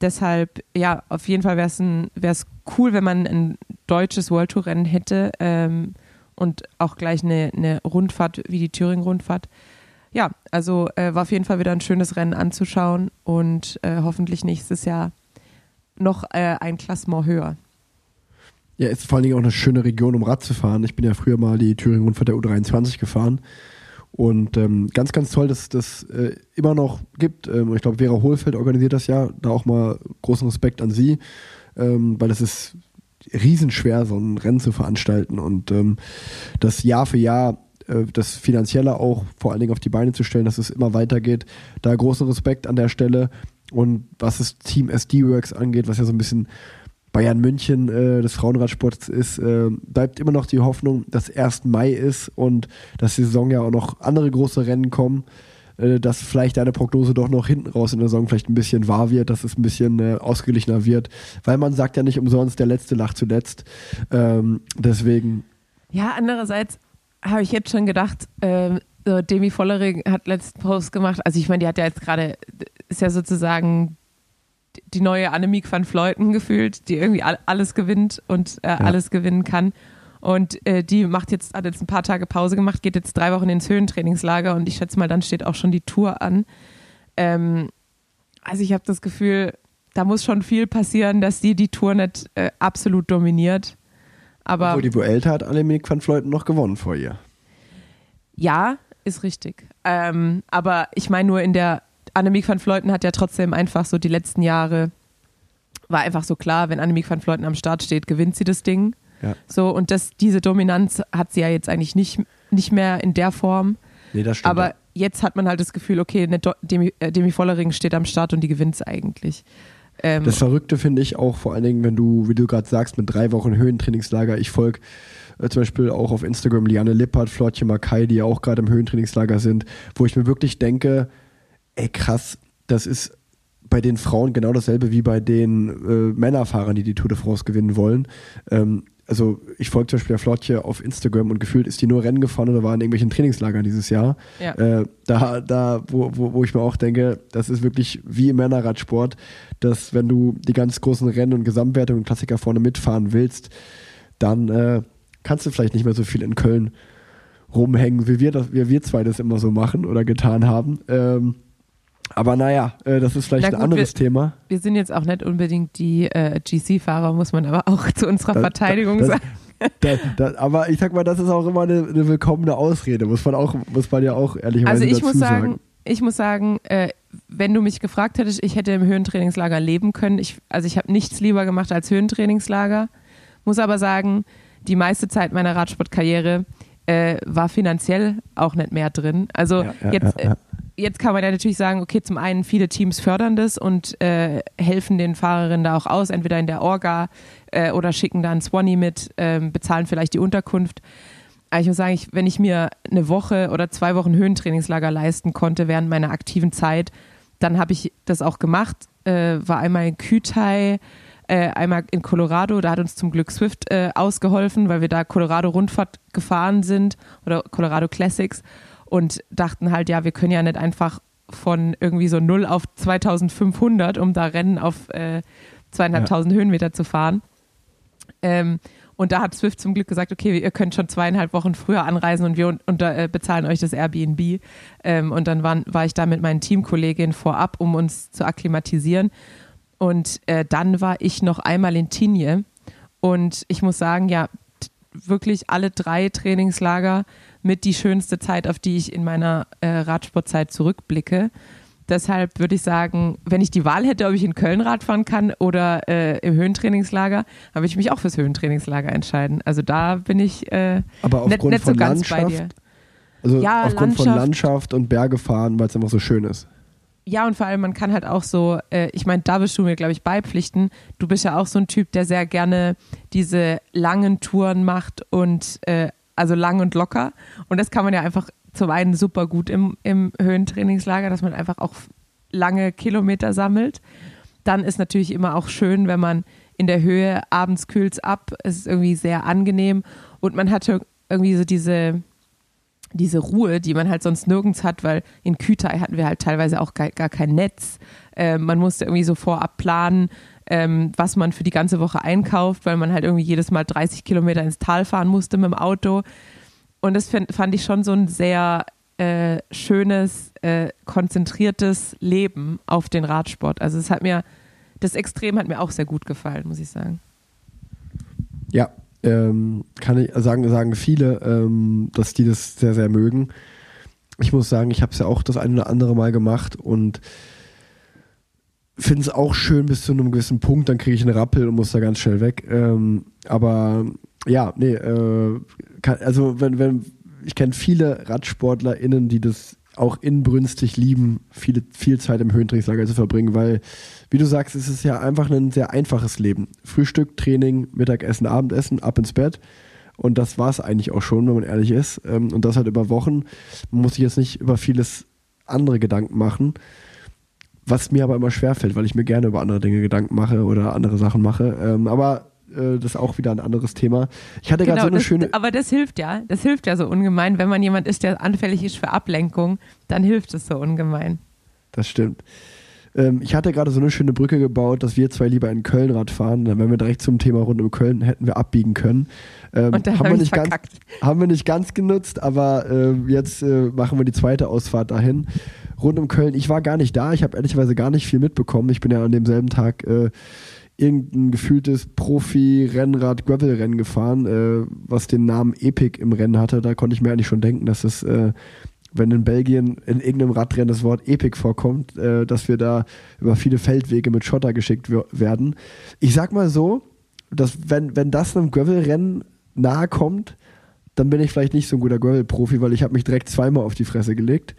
deshalb, ja, auf jeden Fall wäre es cool, wenn man ein deutsches World Tour Rennen hätte ähm, und auch gleich eine, eine Rundfahrt wie die Thüringen-Rundfahrt. Ja, also äh, war auf jeden Fall wieder ein schönes Rennen anzuschauen und äh, hoffentlich nächstes Jahr noch äh, ein Klassement höher. Ja, ist vor allen Dingen auch eine schöne Region, um Rad zu fahren. Ich bin ja früher mal die Thüringen-Rundfahrt der U23 gefahren und ähm, ganz, ganz toll, dass das äh, immer noch gibt. Ähm, ich glaube, Vera Hohlfeld organisiert das ja. Da auch mal großen Respekt an sie, ähm, weil es ist riesenschwer, so ein Rennen zu veranstalten und ähm, das Jahr für Jahr äh, das Finanzielle auch vor allen Dingen auf die Beine zu stellen, dass es immer weitergeht. Da großen Respekt an der Stelle. Und was das Team SD Works angeht, was ja so ein bisschen Bayern München äh, des Frauenradsports ist, äh, bleibt immer noch die Hoffnung, dass 1. Mai ist und dass die Saison ja auch noch andere große Rennen kommen, äh, dass vielleicht eine Prognose doch noch hinten raus in der Saison vielleicht ein bisschen wahr wird, dass es ein bisschen äh, ausgeglichener wird, weil man sagt ja nicht umsonst, der Letzte lacht zuletzt. Ähm, deswegen. Ja, andererseits habe ich jetzt schon gedacht, äh, so Demi Vollering hat letzten Post gemacht, also ich meine, die hat ja jetzt gerade, ist ja sozusagen die neue Annemiek van Fleuten gefühlt, die irgendwie alles gewinnt und äh, ja. alles gewinnen kann. Und äh, die macht jetzt, hat jetzt ein paar Tage Pause gemacht, geht jetzt drei Wochen ins Höhentrainingslager und ich schätze mal, dann steht auch schon die Tour an. Ähm, also ich habe das Gefühl, da muss schon viel passieren, dass die die Tour nicht äh, absolut dominiert. Aber Obwohl die Vuelta hat Annemiek van Vleuten noch gewonnen vor ihr. ja, ist richtig. Ähm, aber ich meine nur in der Annemiek van Vleuten hat ja trotzdem einfach so die letzten Jahre war einfach so klar, wenn Annemiek van Vleuten am Start steht, gewinnt sie das Ding. Ja. So und das diese Dominanz hat sie ja jetzt eigentlich nicht nicht mehr in der Form. Nee, das stimmt. Aber jetzt hat man halt das Gefühl, okay, eine Do- Demi, äh, Demi Vollering steht am Start und die gewinnt es eigentlich. Ähm, Das Verrückte finde ich auch vor allen Dingen, wenn du, wie du gerade sagst, mit drei Wochen Höhentrainingslager, ich folge äh, zum Beispiel auch auf Instagram Liane Lippert, Flortje Makai, die ja auch gerade im Höhentrainingslager sind, wo ich mir wirklich denke, ey krass, das ist bei den Frauen genau dasselbe wie bei den äh, Männerfahrern, die die Tour de France gewinnen wollen. Ähm, also ich folge zum Beispiel der Flotje auf Instagram und gefühlt ist die nur Rennen gefahren oder war in irgendwelchen Trainingslagern dieses Jahr. Ja. Äh, da, da wo, wo, wo ich mir auch denke, das ist wirklich wie im Männerradsport, dass wenn du die ganz großen Rennen und Gesamtwertungen und Klassiker vorne mitfahren willst, dann äh, kannst du vielleicht nicht mehr so viel in Köln rumhängen, wie wir, das, wie wir zwei das immer so machen oder getan haben. Ähm, aber naja, äh, das ist vielleicht Na ein gut, anderes Thema. wir sind jetzt auch nicht unbedingt die äh, GC-Fahrer, muss man aber auch zu unserer Da- Verteidigung das- sagen. Da, da, aber ich sag mal, das ist auch immer eine, eine willkommene Ausrede, muss man auch, muss man ja auch ehrlicherweise Also ich dazu muss sagen, sagen. ich muss sagen, äh, wenn du mich gefragt hättest, ich hätte im Höhentrainingslager leben können. Ich, also ich habe nichts lieber gemacht als Höhentrainingslager. Muss aber sagen, die meiste Zeit meiner Radsportkarriere äh, war finanziell auch nicht mehr drin. Also Ja, ja, jetzt, ja, ja. Äh, jetzt kann man ja natürlich sagen, okay, zum einen viele Teams fördern das und äh, helfen den Fahrerinnen da auch aus, entweder in der Orga äh, oder schicken da einen Swanny mit, ähm, bezahlen vielleicht die Unterkunft. Aber ich muss sagen, ich, wenn ich mir eine Woche oder zwei Wochen Höhentrainingslager leisten konnte während meiner aktiven Zeit, dann habe ich das auch gemacht. Äh, war einmal in Kütai, äh, einmal in Colorado. Da hat uns zum Glück Swift äh, ausgeholfen, weil wir da Colorado-Rundfahrt gefahren sind oder Colorado Classics und dachten halt, ja, wir können ja nicht einfach von irgendwie so 0 auf 2500, um da Rennen auf äh, zweieinhalbtausend Höhenmeter zu fahren. Ähm, und da hat Swift zum Glück gesagt, okay, ihr könnt schon zweieinhalb Wochen früher anreisen und wir un unter, äh, bezahlen euch das Airbnb. Ähm, und dann waren, war ich da mit meinen Teamkolleginnen vorab, um uns zu akklimatisieren. Und äh, dann war ich noch einmal in Tinje. Und ich muss sagen, ja, wirklich alle drei Trainingslager mit die schönste Zeit, auf die ich in meiner äh, Radsportzeit zurückblicke. Deshalb würde ich sagen, wenn ich die Wahl hätte, ob ich in Köln Rad fahren kann oder äh, im Höhentrainingslager, dann würde ich mich auch fürs Höhentrainingslager entscheiden. Also da bin ich äh, Aber nicht, aufgrund nicht so von ganz bei Landschaft, dir. also Ja, aufgrund von Landschaft. Landschaft und Berge fahren, weil es einfach so schön ist. Ja, und vor allem, man kann halt auch so, äh, ich meine, da wirst du mir, glaube ich, beipflichten. Du bist ja auch so ein Typ, der sehr gerne diese langen Touren macht und äh, also lang und locker. Und das kann man ja einfach zum einen super gut im, im Höhentrainingslager, dass man einfach auch lange Kilometer sammelt. Dann ist natürlich immer auch schön, wenn man in der Höhe abends kühlt's ab. Es ist irgendwie sehr angenehm und man hat irgendwie so diese, diese Ruhe, die man halt sonst nirgends hat, weil in Kütai hatten wir halt teilweise auch gar, gar kein Netz. Ähm, man musste irgendwie so vorab planen, ähm, was man für die ganze Woche einkauft, weil man halt irgendwie jedes Mal 30 Kilometer ins Tal fahren musste mit dem Auto. Und das find, fand ich schon so ein sehr äh, schönes, äh, konzentriertes Leben auf den Radsport. Also es hat mir, das Extrem hat mir auch sehr gut gefallen, muss ich sagen. Ja, ähm, kann ich sagen, sagen viele, ähm, dass die das sehr, sehr mögen. Ich muss sagen, ich habe es ja auch das eine oder andere Mal gemacht und finde es auch schön bis zu einem gewissen Punkt, dann kriege ich einen Rappel und muss da ganz schnell weg. Ähm, aber ja, nee, äh, kann, also wenn, wenn, ich kenne viele RadsportlerInnen, die das auch inbrünstig lieben, viele, viel Zeit im Höhentrainingslager zu verbringen, weil, wie du sagst, es ist ja einfach ein sehr einfaches Leben. Frühstück, Training, Mittagessen, Abendessen, ab ins Bett. Und das war es eigentlich auch schon, wenn man ehrlich ist. Ähm, Und das halt über Wochen. Man muss sich jetzt nicht über vieles andere Gedanken machen. Was mir aber immer schwerfällt, weil ich mir gerne über andere Dinge Gedanken mache oder andere Sachen mache. Ähm, Aber äh, das ist auch wieder ein anderes Thema. Ich hatte gerade so eine Genau, das, schöne. aber das hilft ja. Das hilft ja so ungemein. Wenn man jemand ist, der anfällig ist für Ablenkung, dann hilft es so ungemein. Das stimmt. Ähm, ich hatte gerade so eine schöne Brücke gebaut, dass wir zwei lieber in Köln Rad fahren. Dann wären wir direkt zum Thema rund um Köln, hätten wir abbiegen können. Ähm, Und da haben, habe wir ich nicht ganz, haben wir nicht ganz genutzt, aber äh, jetzt äh, machen wir die zweite Ausfahrt dahin. Rund um Köln. Ich war gar nicht da, ich habe ehrlicherweise gar nicht viel mitbekommen. Ich bin ja an demselben Tag äh, irgendein gefühltes Profi-Rennrad-Gravel-Rennen gefahren, äh, was den Namen Epic im Rennen hatte. Da konnte ich mir eigentlich schon denken, dass es, äh, wenn in Belgien in irgendeinem Radrennen das Wort Epic vorkommt, äh, dass wir da über viele Feldwege mit Schotter geschickt werden. Ich sag mal so, dass wenn, wenn das einem Gravel-Rennen nahe kommt, dann bin ich vielleicht nicht so ein guter Gravel-Profi, weil ich habe mich direkt zweimal auf die Fresse gelegt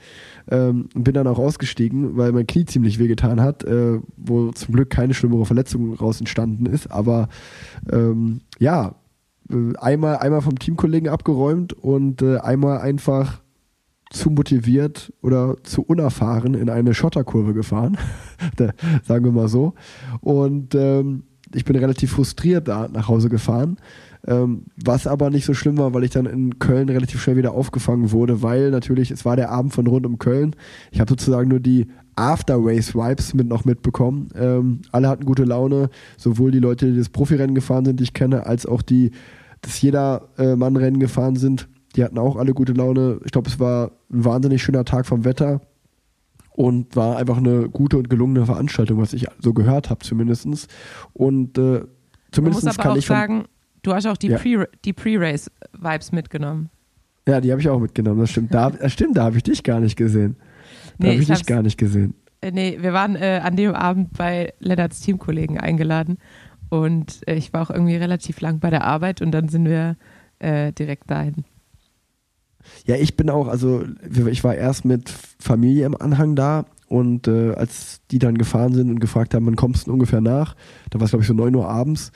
ähm, und bin dann auch ausgestiegen, weil mein Knie ziemlich wehgetan hat, äh, wo zum Glück keine schlimmere Verletzung raus entstanden ist. Aber ähm, ja, äh, einmal, einmal vom Teamkollegen abgeräumt und äh, einmal einfach zu motiviert oder zu unerfahren in eine Schotterkurve gefahren, sagen wir mal so. Und ähm, ich bin relativ frustriert da nach Hause gefahren ähm, was aber nicht so schlimm war, weil ich dann in Köln relativ schnell wieder aufgefangen wurde, weil natürlich, es war der Abend von rund um Köln. Ich habe sozusagen nur die After-Race-Vibes mit noch mitbekommen. Ähm, alle hatten gute Laune, sowohl die Leute, die das Profirennen gefahren sind, die ich kenne, als auch die, das jeder äh, gefahren sind. Die hatten auch alle gute Laune. Ich glaube, es war ein wahnsinnig schöner Tag vom Wetter und war einfach eine gute und gelungene Veranstaltung, was ich so gehört habe zumindest. Und äh, zumindest kann ich sagen, du hast auch die Ja. Pre- Pre-Race-Vibes mitgenommen. Ja, die habe ich auch mitgenommen, das stimmt. Da, das stimmt, da habe ich dich gar nicht gesehen. Da Nee, habe ich ich dich gar nicht gesehen. Äh, nee, wir waren äh, an dem Abend bei Lennarts Teamkollegen eingeladen und äh, ich war auch irgendwie relativ lang bei der Arbeit und dann sind wir äh, direkt dahin. Ja, ich bin auch, also ich war erst mit Familie im Anhang da und äh, als die dann gefahren sind und gefragt haben, wann kommst du denn ungefähr nach, da war es glaube ich so 9 Uhr abends,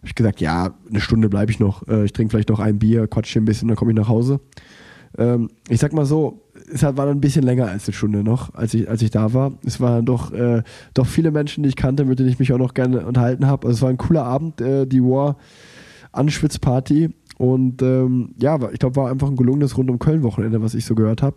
habe ich gesagt, ja, eine Stunde bleibe ich noch, äh, ich trinke vielleicht noch ein Bier, quatsch hier ein bisschen, dann komme ich nach Hause. Ähm, ich sag mal so, es war dann ein bisschen länger als eine Stunde noch, als ich, als ich da war. Es waren doch, äh, doch viele Menschen, die ich kannte, mit denen ich mich auch noch gerne unterhalten habe. Also es war ein cooler Abend, äh, die War Anschwitz-Party. Und ähm, ja, ich glaube, war einfach ein gelungenes Rund um Köln-Wochenende, was ich so gehört habe.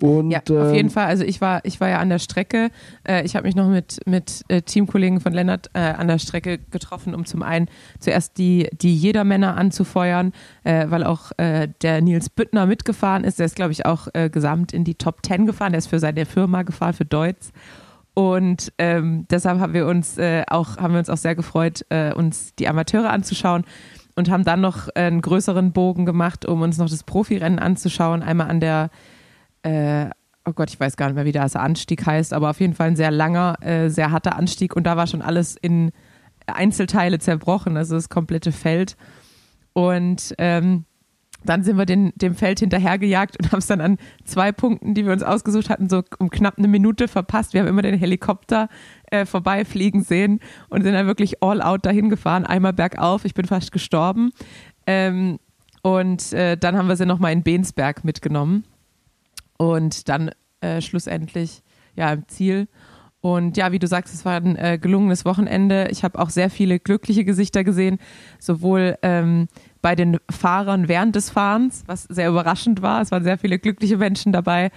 Und, Ja, auf ähm, jeden Fall. Also ich war, ich war ja an der Strecke. Äh, ich habe mich noch mit, mit äh, Teamkollegen von Lennart äh, an der Strecke getroffen, um zum einen zuerst die, die Jedermänner anzufeuern, weil auch der Nils Büttner mitgefahren ist. Der ist, glaube ich, auch gesamt in die Top 10 gefahren. Der ist für seine Firma gefahren, für Deutz. Und ähm, deshalb haben wir uns äh, auch, haben wir uns auch sehr gefreut, äh, uns die Amateure anzuschauen und haben dann noch einen größeren Bogen gemacht, um uns noch das Profirennen anzuschauen. Einmal an der äh, oh Gott, ich weiß gar nicht mehr, wie der Anstieg heißt, aber auf jeden Fall ein sehr langer, äh, sehr harter Anstieg und da war schon alles in Einzelteile zerbrochen, also das komplette Feld. Und ähm, dann sind wir den, dem Feld hinterhergejagt und haben es dann an zwei Punkten, die wir uns ausgesucht hatten, so um knapp eine Minute verpasst. Wir haben immer den Helikopter äh, vorbeifliegen sehen und sind dann wirklich all out dahin gefahren, einmal bergauf. Ich bin fast gestorben. Ähm, und äh, dann haben wir sie nochmal in Bensberg mitgenommen und dann äh, schlussendlich ja im Ziel. Und ja, wie du sagst, es war ein äh, gelungenes Wochenende. Ich habe auch sehr viele glückliche Gesichter gesehen, sowohl ähm, bei den Fahrern während des Fahrens, was sehr überraschend war. Es waren sehr viele glückliche Menschen dabei.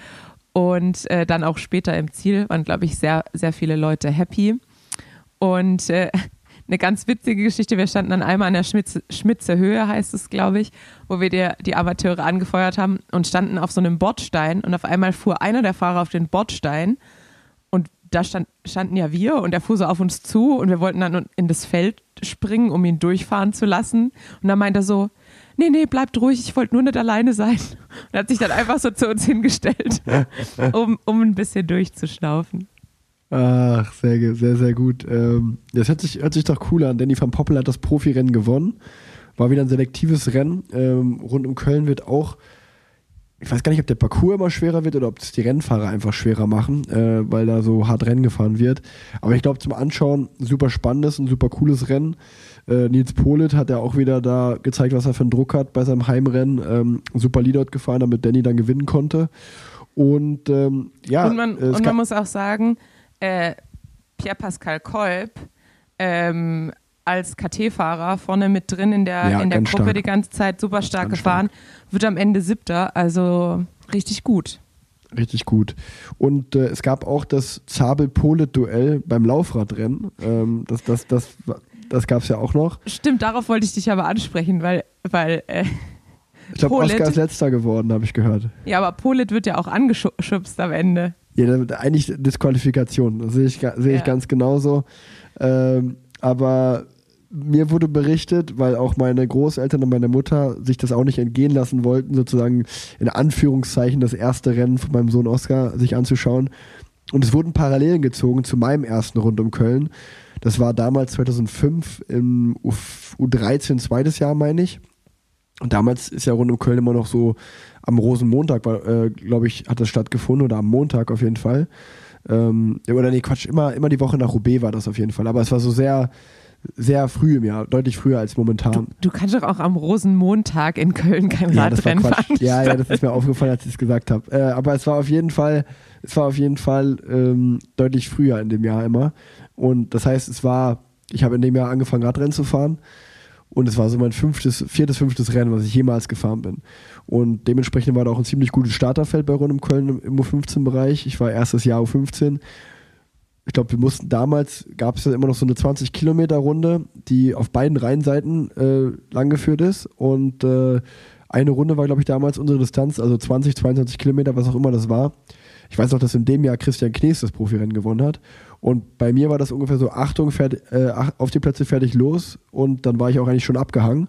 Und äh, dann auch später im Ziel waren, glaube ich, sehr, sehr viele Leute happy. Und äh, eine ganz witzige Geschichte. Wir standen dann einmal an der Schmitze, Schmitze Höhe, heißt es, glaube ich, wo wir die, die Amateure angefeuert haben und standen auf so einem Bordstein und auf einmal fuhr einer der Fahrer auf den Bordstein und da stand, standen ja wir und er fuhr so auf uns zu und wir wollten dann in das Feld springen, um ihn durchfahren zu lassen. Und dann meinte er so, nee, nee, bleibt ruhig, ich wollte nur nicht alleine sein. Und hat sich dann einfach so zu uns hingestellt, um, um ein bisschen durchzuschnaufen. Ach, sehr, sehr, sehr gut. Ähm, das hört sich, hört sich doch cool an. Danny van Poppel hat das Profirennen gewonnen. War wieder ein selektives Rennen. Ähm, rund um Köln wird auch, ich weiß gar nicht, ob der Parcours immer schwerer wird oder ob es die Rennfahrer einfach schwerer machen, äh, weil da so hart Rennen gefahren wird. Aber ich glaube, zum Anschauen super spannendes, ein super cooles Rennen. Äh, Nils Polit hat ja auch wieder da gezeigt, was er für einen Druck hat bei seinem Heimrennen. Ähm, super Leadout gefahren, damit Danny dann gewinnen konnte. Und ähm, ja, und man, und man muss auch sagen, äh, Pierre-Pascal Kolb ähm, als KT-Fahrer vorne mit drin in der, Ja, in der Gruppe stark. die ganze Zeit super stark Ganz gefahren, wird am Ende siebter, also richtig gut. Richtig gut. Und äh, es gab auch das Zabel-Polet-Duell beim Laufradrennen. Ähm, das das, das, das gab es ja auch noch. Stimmt, darauf wollte ich dich aber ansprechen, weil, weil äh, Ich glaube. Oscar ist letzter geworden, habe ich gehört. Ja, aber Polit wird ja auch angeschubst am Ende. Ja, eigentlich Disqualifikation, das sehe ich, sehe ich Ja. ganz genauso. Ähm, aber mir wurde berichtet, weil auch meine Großeltern und meine Mutter sich das auch nicht entgehen lassen wollten, sozusagen in Anführungszeichen das erste Rennen von meinem Sohn Oscar sich anzuschauen. Und es wurden Parallelen gezogen zu meinem ersten Rund um Köln. Das war damals 2005 im U U13, zweites Jahr, meine ich. Und damals ist ja rund um Köln immer noch so am Rosenmontag, äh, glaube ich, hat das stattgefunden oder am Montag auf jeden Fall. Ähm, oder nee, Quatsch, immer, immer die Woche nach Roubaix war das auf jeden Fall. Aber es war so sehr, sehr früh im Jahr, deutlich früher als momentan. Du kannst doch auch am Rosenmontag in Köln kein ja, Radrennen fahren. Ja, ja, das ist mir aufgefallen, als ich es gesagt habe. Äh, aber es war auf jeden Fall, es war auf jeden Fall ähm, deutlich früher in dem Jahr immer. Und das heißt, es war, ich habe in dem Jahr angefangen, Radrennen zu fahren. Und es war so mein fünftes, viertes, fünftes Rennen, was ich jemals gefahren bin. Und dementsprechend war da auch ein ziemlich gutes Starterfeld bei Rund um Köln im, im U15-Bereich. Ich war erstes Jahr U15. Ich glaube, wir mussten damals, gab es ja immer noch so eine 20 Kilometer Runde, die auf beiden Rheinseiten äh, langgeführt ist. Und äh, eine Runde war, glaube ich, damals unsere Distanz, also 20, 22 Kilometer, was auch immer das war. Ich weiß noch, dass in dem Jahr Christian Knees das Profirennen gewonnen hat. Und bei mir war das ungefähr so, Achtung, fertig, äh, auf die Plätze fertig los. Und dann war ich auch eigentlich schon abgehangen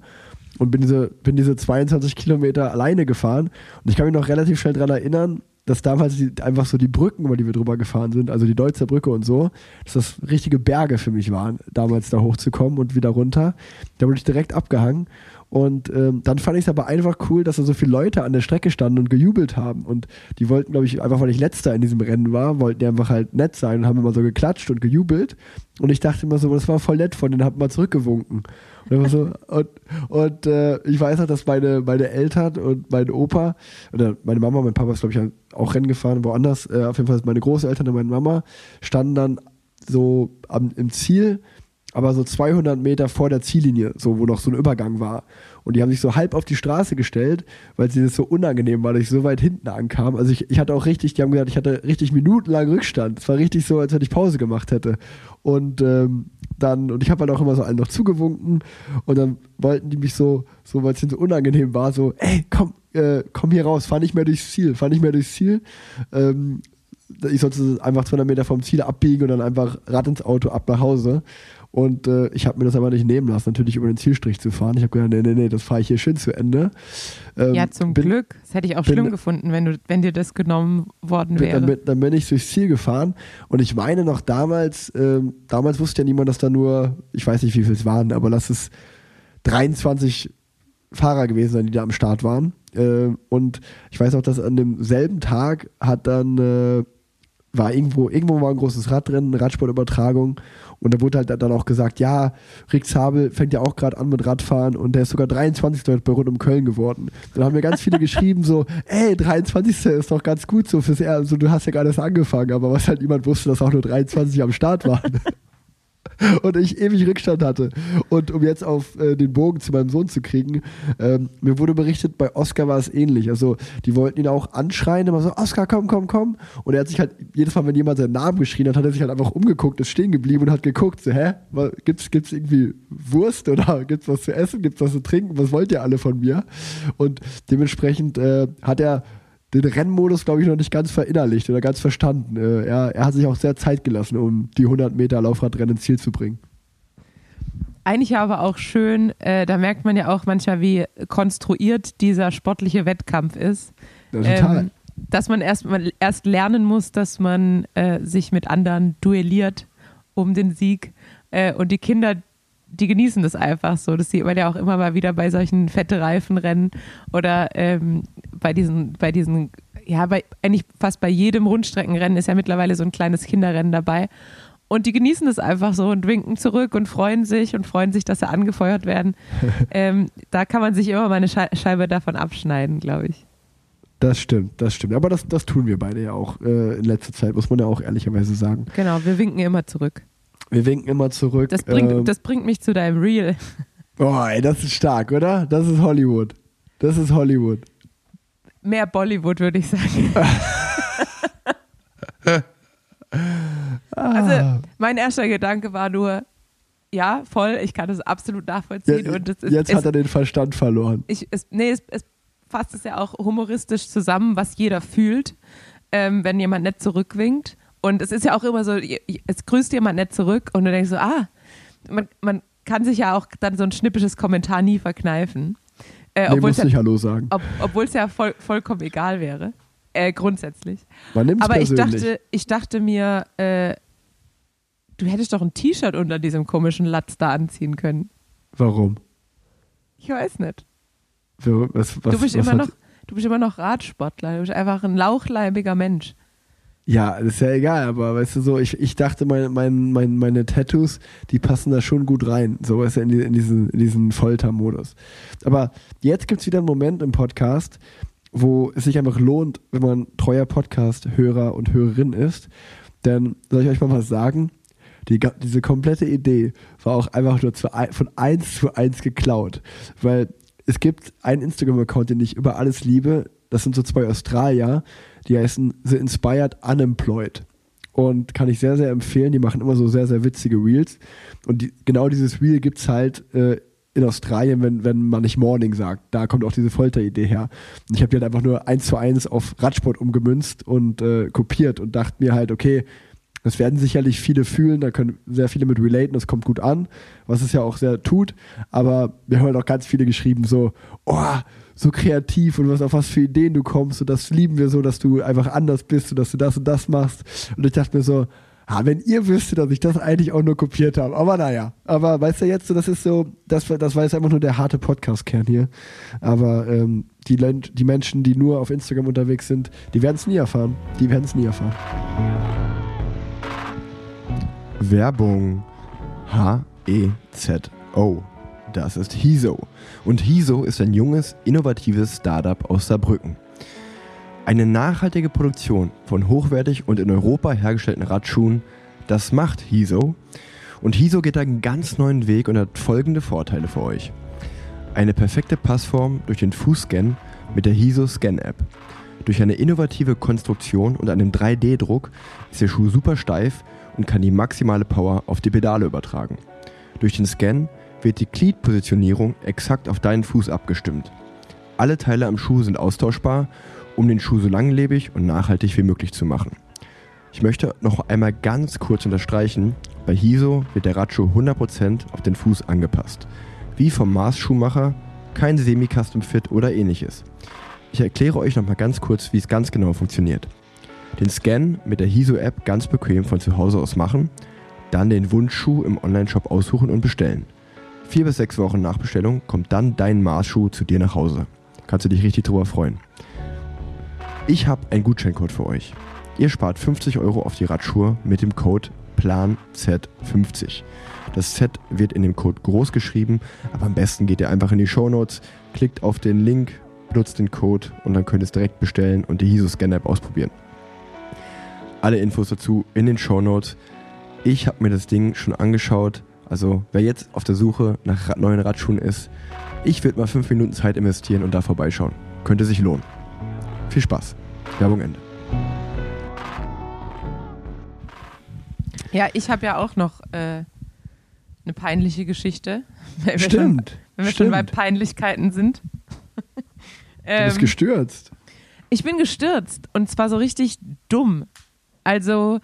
und bin diese, bin diese 22 Kilometer alleine gefahren. Und ich kann mich noch relativ schnell daran erinnern, dass damals die, einfach so die Brücken, über die wir drüber gefahren sind, also die Deutzer Brücke und so, dass das richtige Berge für mich waren, damals da hochzukommen und wieder runter. Da wurde ich direkt abgehangen. Und ähm, dann fand ich es aber einfach cool, dass da so viele Leute an der Strecke standen und gejubelt haben. Und die wollten, glaube ich, einfach weil ich letzter in diesem Rennen war, wollten die einfach halt nett sein und haben immer so geklatscht und gejubelt. Und ich dachte immer so, das war voll nett von denen, hab mal zurückgewunken. Und, so, und, und äh, ich weiß auch, dass meine, meine Eltern und mein Opa, oder meine Mama, mein Papa ist, glaube ich, auch Rennen gefahren, woanders, äh, auf jeden Fall meine Großeltern und meine Mama standen dann so am, im Ziel, aber so 200 Meter vor der Ziellinie, so wo noch so ein Übergang war. Und die haben sich so halb auf die Straße gestellt, weil sie das so unangenehm war, dass ich so weit hinten ankam. Also ich, ich hatte auch richtig, die haben gesagt, ich hatte richtig minutenlang Rückstand. Es war richtig so, als wenn ich Pause gemacht hätte. Und ähm, dann, und ich habe halt auch immer so allen noch zugewunken und dann wollten die mich so, so weil es ihnen so unangenehm war, so, ey, komm, äh, komm hier raus, fahr nicht mehr durchs Ziel, fahr nicht mehr durchs Ziel. Ähm, ich sollte einfach 200 Meter vom Ziel abbiegen und dann einfach Rad ins Auto ab nach Hause. Und äh, ich habe mir das aber nicht nehmen lassen, natürlich über den Zielstrich zu fahren. Ich habe gedacht, nee, nee, nee, das fahre ich hier schön zu Ende. Ähm, Ja, zum bin, Glück. Das hätte ich auch bin- schlimm gefunden, wenn, du, wenn dir das genommen worden dann, wäre. bin, dann bin ich durchs Ziel gefahren und ich meine noch damals, ähm, damals wusste ja niemand, dass da nur, ich weiß nicht, wie viel es waren, aber lass es 23 Fahrer gewesen sein, die da am Start waren. Ähm, und ich weiß auch, dass an demselben Tag hat dann, äh, war irgendwo, irgendwo war ein großes Radrennen, eine Radsportübertragung und da wurde halt dann auch gesagt, ja, Rick Zabel fängt ja auch gerade an mit Radfahren und der ist sogar 23. heute bei Rund um Köln geworden. Dann haben mir ganz viele geschrieben so, ey, 23. ist doch ganz gut so fürs Er, also du hast ja gerade erst angefangen, aber was halt niemand wusste, dass auch nur 23 am Start waren. und ich ewig Rückstand hatte. Und um jetzt auf äh, den Bogen zu meinem Sohn zu kriegen, ähm, mir wurde berichtet, bei Oscar war es ähnlich. Also die wollten ihn auch anschreien, immer so, Oscar, komm, komm, komm. Und er hat sich halt, jedes Mal, wenn jemand seinen Namen geschrien hat, hat er sich halt einfach umgeguckt, ist stehen geblieben und hat geguckt, so, hä, gibt's, gibt's irgendwie Wurst oder gibt's was zu essen, gibt's was zu trinken, was wollt ihr alle von mir? Und dementsprechend äh, hat er den Rennmodus, glaube ich, noch nicht ganz verinnerlicht oder ganz verstanden. Äh, er, er hat sich auch sehr Zeit gelassen, um die 100 Meter Laufradrennen ins Ziel zu bringen. Eigentlich aber auch schön, äh, da merkt man ja auch manchmal, wie konstruiert dieser sportliche Wettkampf ist. Ja, total. Ähm, dass man erst, mal, erst lernen muss, dass man äh, sich mit anderen duelliert um den Sieg. Äh, und die Kinder, die genießen das einfach so. Das sieht man ja auch immer mal wieder bei solchen fette Reifenrennen oder ähm, bei diesen, bei diesen, ja, bei eigentlich fast bei jedem Rundstreckenrennen ist ja mittlerweile so ein kleines Kinderrennen dabei. Und die genießen das einfach so und winken zurück und freuen sich und freuen sich, dass sie angefeuert werden. ähm, da kann man sich immer mal eine Schei- Scheibe davon abschneiden, glaube ich. Das stimmt, das stimmt. Aber das, das tun wir beide ja auch äh, in letzter Zeit, muss man ja auch ehrlicherweise sagen. Genau, wir winken immer zurück. Wir winken immer zurück. Das bringt, ähm, das bringt mich zu deinem Reel. oh, ey, das ist stark, oder? Das ist Hollywood. Das ist Hollywood. Mehr Bollywood, würde ich sagen. Also, mein erster Gedanke war nur, ja, voll, ich kann das absolut nachvollziehen. Je- und es jetzt es, hat er den Verstand verloren. ich, es, nee, es, es fasst es ja auch humoristisch zusammen, was jeder fühlt, ähm, wenn jemand nett zurückwinkt. Und es ist ja auch immer so, es grüßt jemand nett zurück und du denkst so, ah, man, man kann sich ja auch dann so ein schnippisches Kommentar nie verkneifen. Äh, nee, muss ja, nicht Hallo sagen. Ob, Obwohl es ja voll, vollkommen egal wäre. Äh, grundsätzlich. Man nimmt's Aber ich persönlich. dachte, ich dachte mir, äh, du hättest doch ein T-Shirt unter diesem komischen Latz da anziehen können. Warum? Ich weiß nicht. Was, was, du, bist immer noch, du bist immer noch Radsportler. Du bist einfach ein lauchleibiger Mensch. Ja, ist ja egal, aber weißt du so, ich, ich dachte, mein, mein, mein, meine Tattoos, die passen da schon gut rein, so weißt du, in, die, in diesen, in diesen Foltermodus. Aber jetzt gibt es wieder einen Moment im Podcast, wo es sich einfach lohnt, wenn man treuer Podcast-Hörer und Hörerin ist. Denn soll ich euch mal was sagen? Die, diese komplette Idee war auch einfach nur zu, von eins zu eins geklaut. Weil es gibt einen Instagram-Account, den ich über alles liebe. Das sind so zwei Australier, die heißen The Inspired Unemployed. Und kann ich sehr, sehr empfehlen. Die machen immer so sehr, sehr witzige Reels. Und die, genau dieses Reel gibt es halt äh, in Australien, wenn, wenn man nicht Morning sagt. Da kommt auch diese Folteridee her. Und ich habe die halt einfach nur eins zu eins auf Radsport umgemünzt und äh, kopiert und dachte mir halt, okay, das werden sicherlich viele fühlen, da können sehr viele mit relaten, das kommt gut an, was es ja auch sehr tut. Aber wir haben halt auch ganz viele geschrieben, so, oh, so kreativ und was auf was für Ideen du kommst und das lieben wir so, dass du einfach anders bist und dass du das und das machst. Und ich dachte mir so, ah, wenn ihr wüsstet, dass ich das eigentlich auch nur kopiert habe. Aber naja, aber weißt du jetzt, das ist so, das, das war jetzt einfach nur der harte Podcast-Kern hier. Aber ähm, die, die Menschen, die nur auf Instagram unterwegs sind, die werden es nie erfahren. Die werden es nie erfahren. Werbung. H-E-Z-O. Das ist Hiso. Und Hiso ist ein junges, innovatives Startup aus Saarbrücken. Eine nachhaltige Produktion von hochwertig und in Europa hergestellten Radschuhen, das macht Hiso. Und Hiso geht einen ganz neuen Weg und hat folgende Vorteile für euch. Eine perfekte Passform durch den Fußscan mit der Hiso Scan App. Durch eine innovative Konstruktion und einem 3D-Druck ist der Schuh super steif und kann die maximale Power auf die Pedale übertragen. Durch den Scan wird die Gliedpositionierung exakt auf deinen Fuß abgestimmt. Alle Teile am Schuh sind austauschbar, um den Schuh so langlebig und nachhaltig wie möglich zu machen. Ich möchte noch einmal ganz kurz unterstreichen, bei Hiso wird der Radschuh 100% auf den Fuß angepasst. Wie vom Maßschuhmacher, kein Semi-Custom-Fit oder ähnliches. Ich erkläre euch noch mal ganz kurz, wie es ganz genau funktioniert den Scan mit der Hiso-App ganz bequem von zu Hause aus machen, dann den Wunschschuh im Onlineshop aussuchen und bestellen. Vier bis sechs Wochen nach Bestellung kommt dann dein Maßschuh zu dir nach Hause. Kannst du dich richtig drüber freuen. Ich habe einen Gutscheincode für euch. Ihr spart 50 Euro auf die Radschuhe mit dem Code PLANZ50. Das Z wird in dem Code groß geschrieben, aber am besten geht ihr einfach in die Show Notes, klickt auf den Link, benutzt den Code und dann könnt ihr es direkt bestellen und die Hiso Scan App ausprobieren. Alle Infos dazu in den Show Notes. Ich habe mir das Ding schon angeschaut. Also wer jetzt auf der Suche nach neuen Radschuhen ist, ich würde mal fünf Minuten Zeit investieren und da vorbeischauen. Könnte sich lohnen. Viel Spaß. Werbung Ende. Ja, ich habe ja auch noch äh, eine peinliche Geschichte. Wenn Stimmt. Schon, wenn wir Stimmt. schon bei Peinlichkeiten sind. du bist Ähm, gestürzt. Ich bin gestürzt und zwar so richtig dumm. Also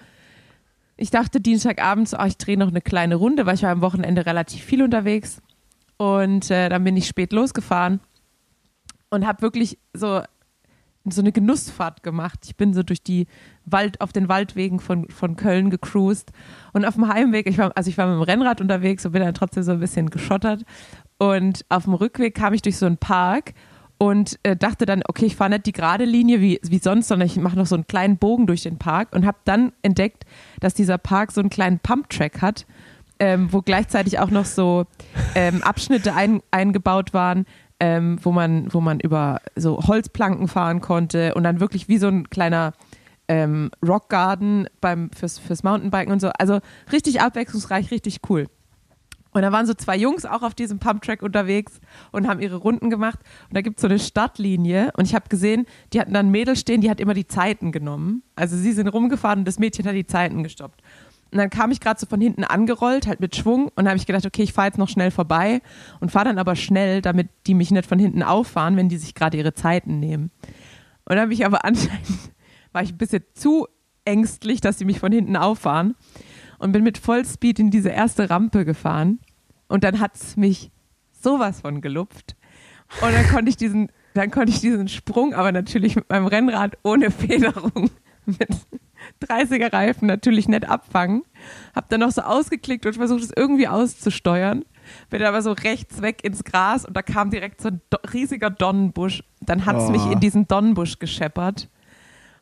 ich dachte Dienstagabend, so, oh, ich drehe noch eine kleine Runde, weil ich war am Wochenende relativ viel unterwegs. Und äh, dann bin ich spät losgefahren und habe wirklich so so eine Genussfahrt gemacht. Ich bin so durch die Wald auf den Waldwegen von, von Köln gecruised. Und auf dem Heimweg, ich war, also ich war mit dem Rennrad unterwegs und bin dann trotzdem so ein bisschen geschottert. Und auf dem Rückweg kam ich durch so einen Park und äh, dachte dann, okay, ich fahre nicht die gerade Linie wie, wie sonst, sondern ich mache noch so einen kleinen Bogen durch den Park und habe dann entdeckt, dass dieser Park so einen kleinen Pump-Track hat, ähm, wo gleichzeitig auch noch so ähm, Abschnitte ein, eingebaut waren, ähm, wo, man, wo man über so Holzplanken fahren konnte und dann wirklich wie so ein kleiner ähm, Rockgarden beim, fürs, fürs Mountainbiken und so. Also richtig abwechslungsreich, richtig cool. Und da waren so zwei Jungs auch auf diesem Pumptrack unterwegs und haben ihre Runden gemacht. Und da gibt es so eine Stadtlinie. Und ich habe gesehen, die hatten dann ein Mädel stehen, die hat immer die Zeiten genommen. Also sie sind rumgefahren und das Mädchen hat die Zeiten gestoppt. Und dann kam ich gerade so von hinten angerollt, halt mit Schwung. Und habe ich gedacht, okay, ich fahre jetzt noch schnell vorbei und fahre dann aber schnell, damit die mich nicht von hinten auffahren, wenn die sich gerade ihre Zeiten nehmen. Und dann habe ich aber anscheinend, war ich ein bisschen zu ängstlich, dass sie mich von hinten auffahren und bin mit Vollspeed in diese erste Rampe gefahren. Und dann hat es mich sowas von gelupft. Und dann konnte ich diesen, dann konnte ich diesen Sprung, aber natürlich mit meinem Rennrad ohne Federung, mit 30er Reifen natürlich nicht abfangen. Hab dann noch so ausgeklickt und versucht es irgendwie auszusteuern. Bin aber so rechts weg ins Gras und da kam direkt so ein riesiger Donnenbusch. Dann hat es Oh. mich in diesen Donnenbusch gescheppert.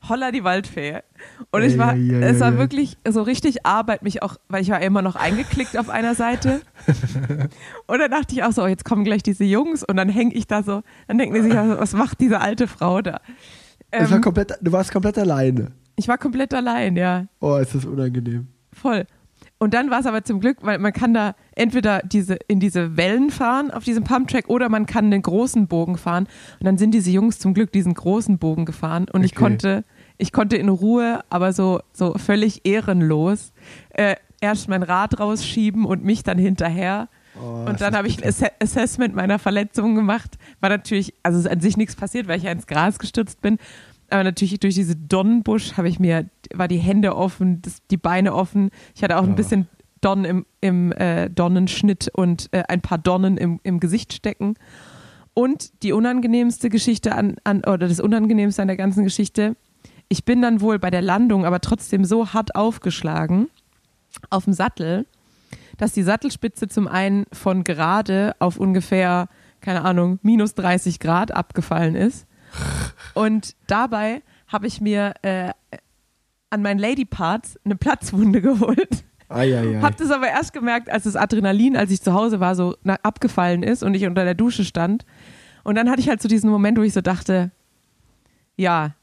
Holla die Waldfee. Und ich war, Ei, ei, ei, es war wirklich so richtig Arbeit mich auch, weil ich war immer noch eingeklickt auf einer Seite. Und dann dachte ich auch so, jetzt kommen gleich diese Jungs und dann hänge ich da so, dann denken die sich, was macht diese alte Frau da? Das war Ähm, komplett, du warst komplett alleine. ich war komplett allein, ja, Oh, ist das unangenehm. voll. Und dann war es aber zum Glück, weil man kann da entweder diese, in diese Wellen fahren auf diesem Pumptrack oder man kann den großen Bogen fahren. Und dann sind diese Jungs zum Glück diesen großen Bogen gefahren und ich Okay. konnte, ich konnte in Ruhe, aber so, so völlig ehrenlos, äh, erst mein Rad rausschieben und mich dann hinterher. Oh, Und dann habe ich ein. Asse Assessment meiner Verletzung gemacht. War natürlich, also es ist an sich nichts passiert, weil ich ja ins Gras gestürzt bin. Aber natürlich durch diese Donnenbusch habe ich mir, war die Hände offen, das, die Beine offen. Ich hatte auch ein bisschen Donnen im, im äh, Donnenschnitt und äh, ein paar Donnen im, im Gesicht stecken. Und die unangenehmste Geschichte an, an, oder das Unangenehmste an der ganzen Geschichte, ich bin dann wohl bei der Landung aber trotzdem so hart aufgeschlagen auf dem Sattel, dass die Sattelspitze zum einen von gerade auf ungefähr, keine Ahnung, minus 30 Grad abgefallen ist. Und dabei habe ich mir äh, an meinen Ladyparts eine Platzwunde geholt. Hab das aber erst gemerkt, als das Adrenalin, als ich zu Hause war, so abgefallen ist und ich unter der Dusche stand. Und dann hatte ich halt so diesen Moment, wo ich so dachte, ja,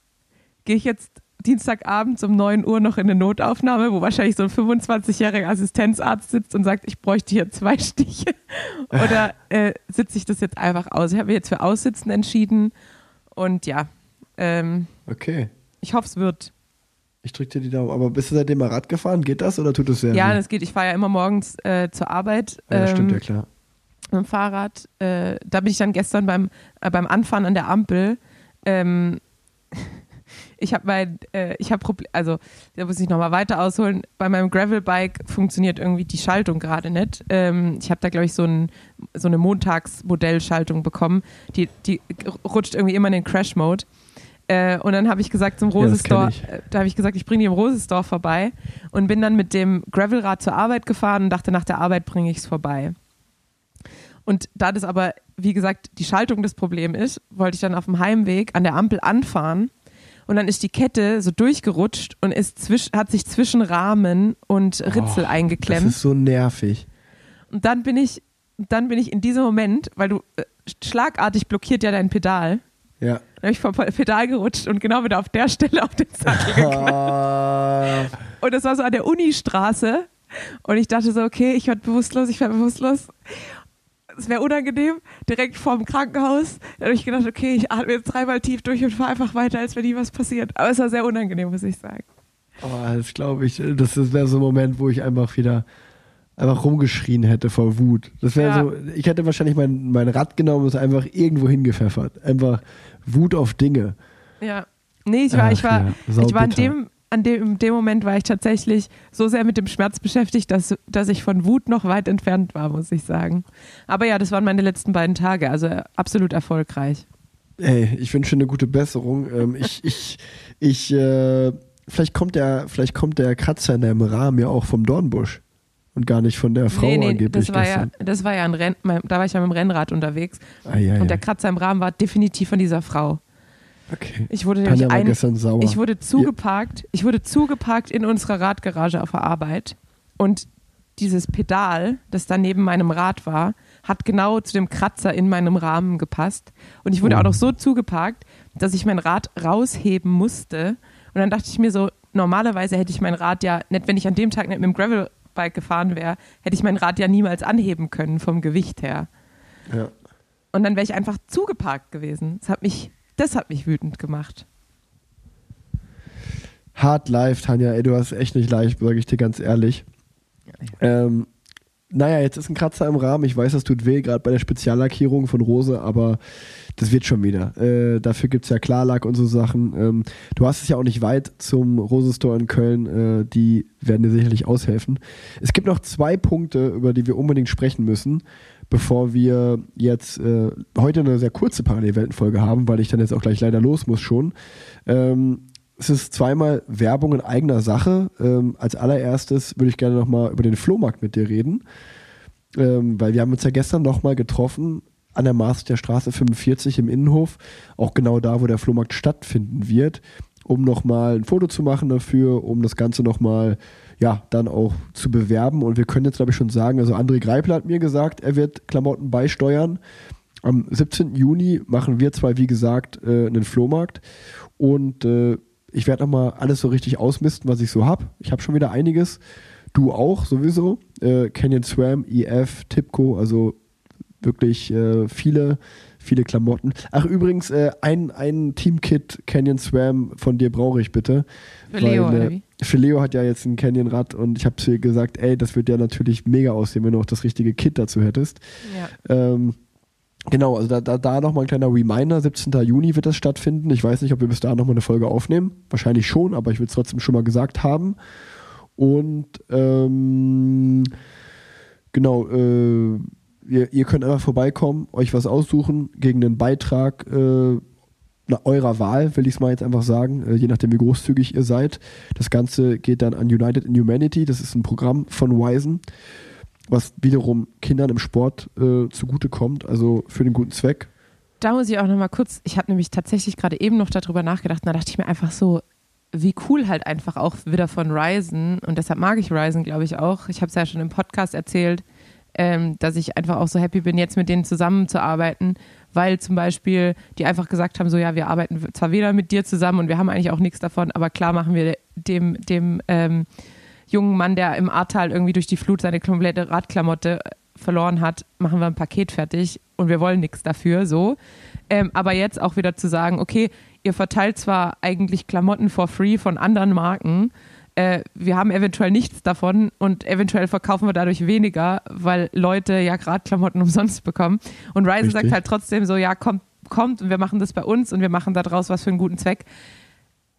gehe ich jetzt Dienstagabends um 9 Uhr noch in eine Notaufnahme, wo wahrscheinlich so ein 25-jähriger Assistenzarzt sitzt und sagt, ich bräuchte hier zwei Stiche. Oder äh, sitze ich das jetzt einfach aus? Ich habe mich jetzt für Aussitzen entschieden und ja, ähm, Okay. ich hoffe, es wird. Ich drücke dir die Daumen. Aber bist du seitdem mal Rad gefahren? Geht das oder tut es sehr Ja, weh? das geht. Ich fahre ja immer morgens äh, zur Arbeit. Ah, ja, stimmt ähm, ja klar. mit dem Fahrrad. Äh, da bin ich dann gestern beim, äh, beim Anfahren an der Ampel. Ähm, ich habe mein, äh, ich habe Problem, also da muss ich nochmal weiter ausholen. Bei meinem Gravelbike funktioniert irgendwie die Schaltung gerade nicht. Ähm, ich habe da, glaube ich, so, ein, so eine Montagsmodellschaltung bekommen. Die, die rutscht irgendwie immer in den Crash-Mode. Äh, und dann habe ich gesagt zum Ja, kenn ich. äh, da habe ich gesagt, ich bringe die im Rose-Store vorbei und bin dann mit dem Gravelrad zur Arbeit gefahren und dachte, nach der Arbeit bringe ich es vorbei. Und da das aber, wie gesagt, die Schaltung das Problem ist, wollte ich dann auf dem Heimweg an der Ampel anfahren und dann ist die Kette so durchgerutscht und ist zwisch, hat sich zwischen Rahmen und Ritzel Oh, eingeklemmt. Das ist so nervig. Und dann bin ich, dann bin ich in diesem Moment, weil du äh, schlagartig blockiert ja dein Pedal, Ja. dann habe ich vom Pedal gerutscht und genau wieder auf der Stelle auf den Sattel geknallt. Und das war so an der Unistraße. Und ich dachte so, okay, ich werde bewusstlos, ich werde bewusstlos. Es wäre unangenehm, direkt vorm Krankenhaus. Da habe ich gedacht, okay, ich atme jetzt dreimal tief durch und fahre einfach weiter, als wenn nie was passiert. Aber es war sehr unangenehm, muss ich sagen. oh, das glaube ich. Das wäre so ein Moment, wo ich einfach wieder einfach rumgeschrien hätte vor Wut. Das wäre Ja. so, ich hätte wahrscheinlich mein, mein Rad genommen und es einfach irgendwo hingepfeffert. Einfach Wut auf Dinge. Ja. Nee, ich war, Ach ich war, ja, ich war in dem, an dem, in dem Moment war ich tatsächlich so sehr mit dem Schmerz beschäftigt, dass, dass ich von Wut noch weit entfernt war, muss ich sagen. Aber ja, das waren meine letzten beiden Tage, also absolut erfolgreich. Ey, ich wünsche eine gute Besserung. Ähm, ich, ich, ich, äh, vielleicht kommt der, vielleicht kommt der Kratzer in deinem Rahmen ja auch vom Dornbusch und gar nicht von der Frau nee, nee, angeblich das war, ja, das war ja ein Renn, da war ich ja mit dem Rennrad unterwegs Ah, ja, und ja. der Kratzer im Rahmen war definitiv von dieser Frau. Okay. Ich wurde nämlich ein, gestern sauer. ich wurde zugeparkt, ich wurde zugeparkt in unserer Radgarage auf der Arbeit und dieses Pedal, das da neben meinem Rad war, hat genau zu dem Kratzer in meinem Rahmen gepasst und ich wurde Oh. auch noch so zugeparkt, dass ich mein Rad rausheben musste und dann dachte ich mir so, normalerweise hätte ich mein Rad ja, nicht wenn ich an dem Tag nicht mit dem Gravelbike gefahren wäre, hätte ich mein Rad ja niemals anheben können vom Gewicht her. ja. Und dann wäre ich einfach zugeparkt gewesen. Das hat mich, das hat mich wütend gemacht. Hard life, Tanja, ey, du hast echt nicht leicht, sage ich dir ganz ehrlich. Ähm, naja, jetzt ist ein Kratzer im Rahmen. Ich weiß, das tut weh, gerade bei der Speziallackierung von Rose, aber das wird schon wieder. Äh, dafür gibt es ja Klarlack und so Sachen. Ähm, du hast es ja auch nicht weit zum Rose Store in Köln. Äh, die werden dir sicherlich aushelfen. Es gibt noch zwei Punkte, über die wir unbedingt sprechen müssen, bevor wir jetzt äh, heute eine sehr kurze Parallelweltenfolge haben, weil ich dann jetzt auch gleich leider los muss schon. Ähm, es ist zweimal Werbung in eigener Sache. Ähm, als allererstes würde ich gerne nochmal über den Flohmarkt mit dir reden, ähm, weil wir haben uns ja gestern nochmal getroffen an der Maß der Straße 45 im Innenhof, auch genau da, wo der Flohmarkt stattfinden wird, um nochmal ein Foto zu machen dafür, um das Ganze nochmal, ja, dann auch zu bewerben. Und wir können jetzt, glaube ich, schon sagen, also André Greipel hat mir gesagt, er wird Klamotten beisteuern. Am 17. Juni machen wir zwar, wie gesagt, äh, einen Flohmarkt und äh, ich werde nochmal alles so richtig ausmisten, was ich so habe. Ich habe schon wieder einiges. Du auch sowieso. Äh, Canyon Swam, EF, Tipco, also wirklich äh, viele, viele Klamotten. Ach, übrigens, äh, ein, ein Teamkit Canyon Swam von dir brauche ich bitte. Für Leo, weil, oder äh, wie? Für Leo hat ja jetzt ein Canyon-Rad und ich habe zu ihr gesagt, ey, das wird ja natürlich mega aussehen, wenn du auch das richtige Kit dazu hättest. Ja. Ähm, genau, also da, da, da nochmal ein kleiner Reminder, 17. Juni wird das stattfinden. Ich weiß nicht, ob wir bis dahin nochmal eine Folge aufnehmen. Wahrscheinlich schon, aber ich will es trotzdem schon mal gesagt haben. Und ähm, genau, äh, ihr, ihr könnt einfach vorbeikommen, euch was aussuchen gegen einen Beitrag äh, eurer Wahl, will ich es mal jetzt einfach sagen, äh, je nachdem wie großzügig ihr seid. Das Ganze geht dann an United in Humanity, das ist ein Programm von Wisen, was wiederum Kindern im Sport äh, zugutekommt, also für den guten Zweck. Da muss ich auch nochmal kurz, ich habe nämlich tatsächlich gerade eben noch darüber nachgedacht und da dachte ich mir einfach so, wie cool halt einfach auch wieder von Ryzen und deshalb mag ich Ryzen, glaube ich auch. Ich habe es ja schon im Podcast erzählt, ähm, dass ich einfach auch so happy bin, jetzt mit denen zusammenzuarbeiten, weil zum Beispiel die einfach gesagt haben, so ja, wir arbeiten zwar weder mit dir zusammen und wir haben eigentlich auch nichts davon, aber klar machen wir dem, dem ähm, jungen Mann, der im Ahrtal irgendwie durch die Flut seine komplette Radklamotte verloren hat, machen wir ein Paket fertig und wir wollen nichts dafür, so. Ähm, aber jetzt auch wieder zu sagen, okay, ihr verteilt zwar eigentlich Klamotten for free von anderen Marken, äh, wir haben eventuell nichts davon und eventuell verkaufen wir dadurch weniger, weil Leute ja gerade Klamotten umsonst bekommen. Und Ryzen Richtig. sagt halt trotzdem so, ja, kommt, kommt und wir machen das bei uns und wir machen daraus was für einen guten Zweck.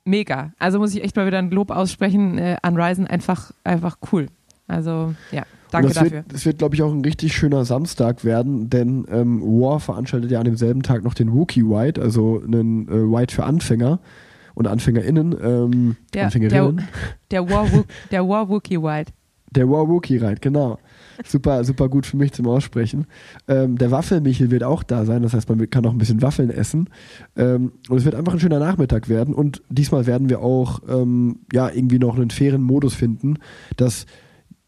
Mega. Also muss ich echt mal wieder ein Lob aussprechen äh, an Ryzen, einfach, einfach cool. Also ja, danke das dafür. Wird, das wird, glaube ich, auch ein richtig schöner Samstag werden, denn ähm, War veranstaltet ja an demselben Tag noch den Wookie White, also einen äh, White für Anfänger und AnfängerInnen, ähm, Der, Anfängerinnen. der, der, War, Wook- der War Wookie White. Der War Wookie Ride, genau. Super, super gut für mich zum Aussprechen. Ähm, der Waffelmichel wird auch da sein, das heißt, man kann auch ein bisschen Waffeln essen. Ähm, und es wird einfach ein schöner Nachmittag werden. Und diesmal werden wir auch ähm, ja irgendwie noch einen fairen Modus finden, dass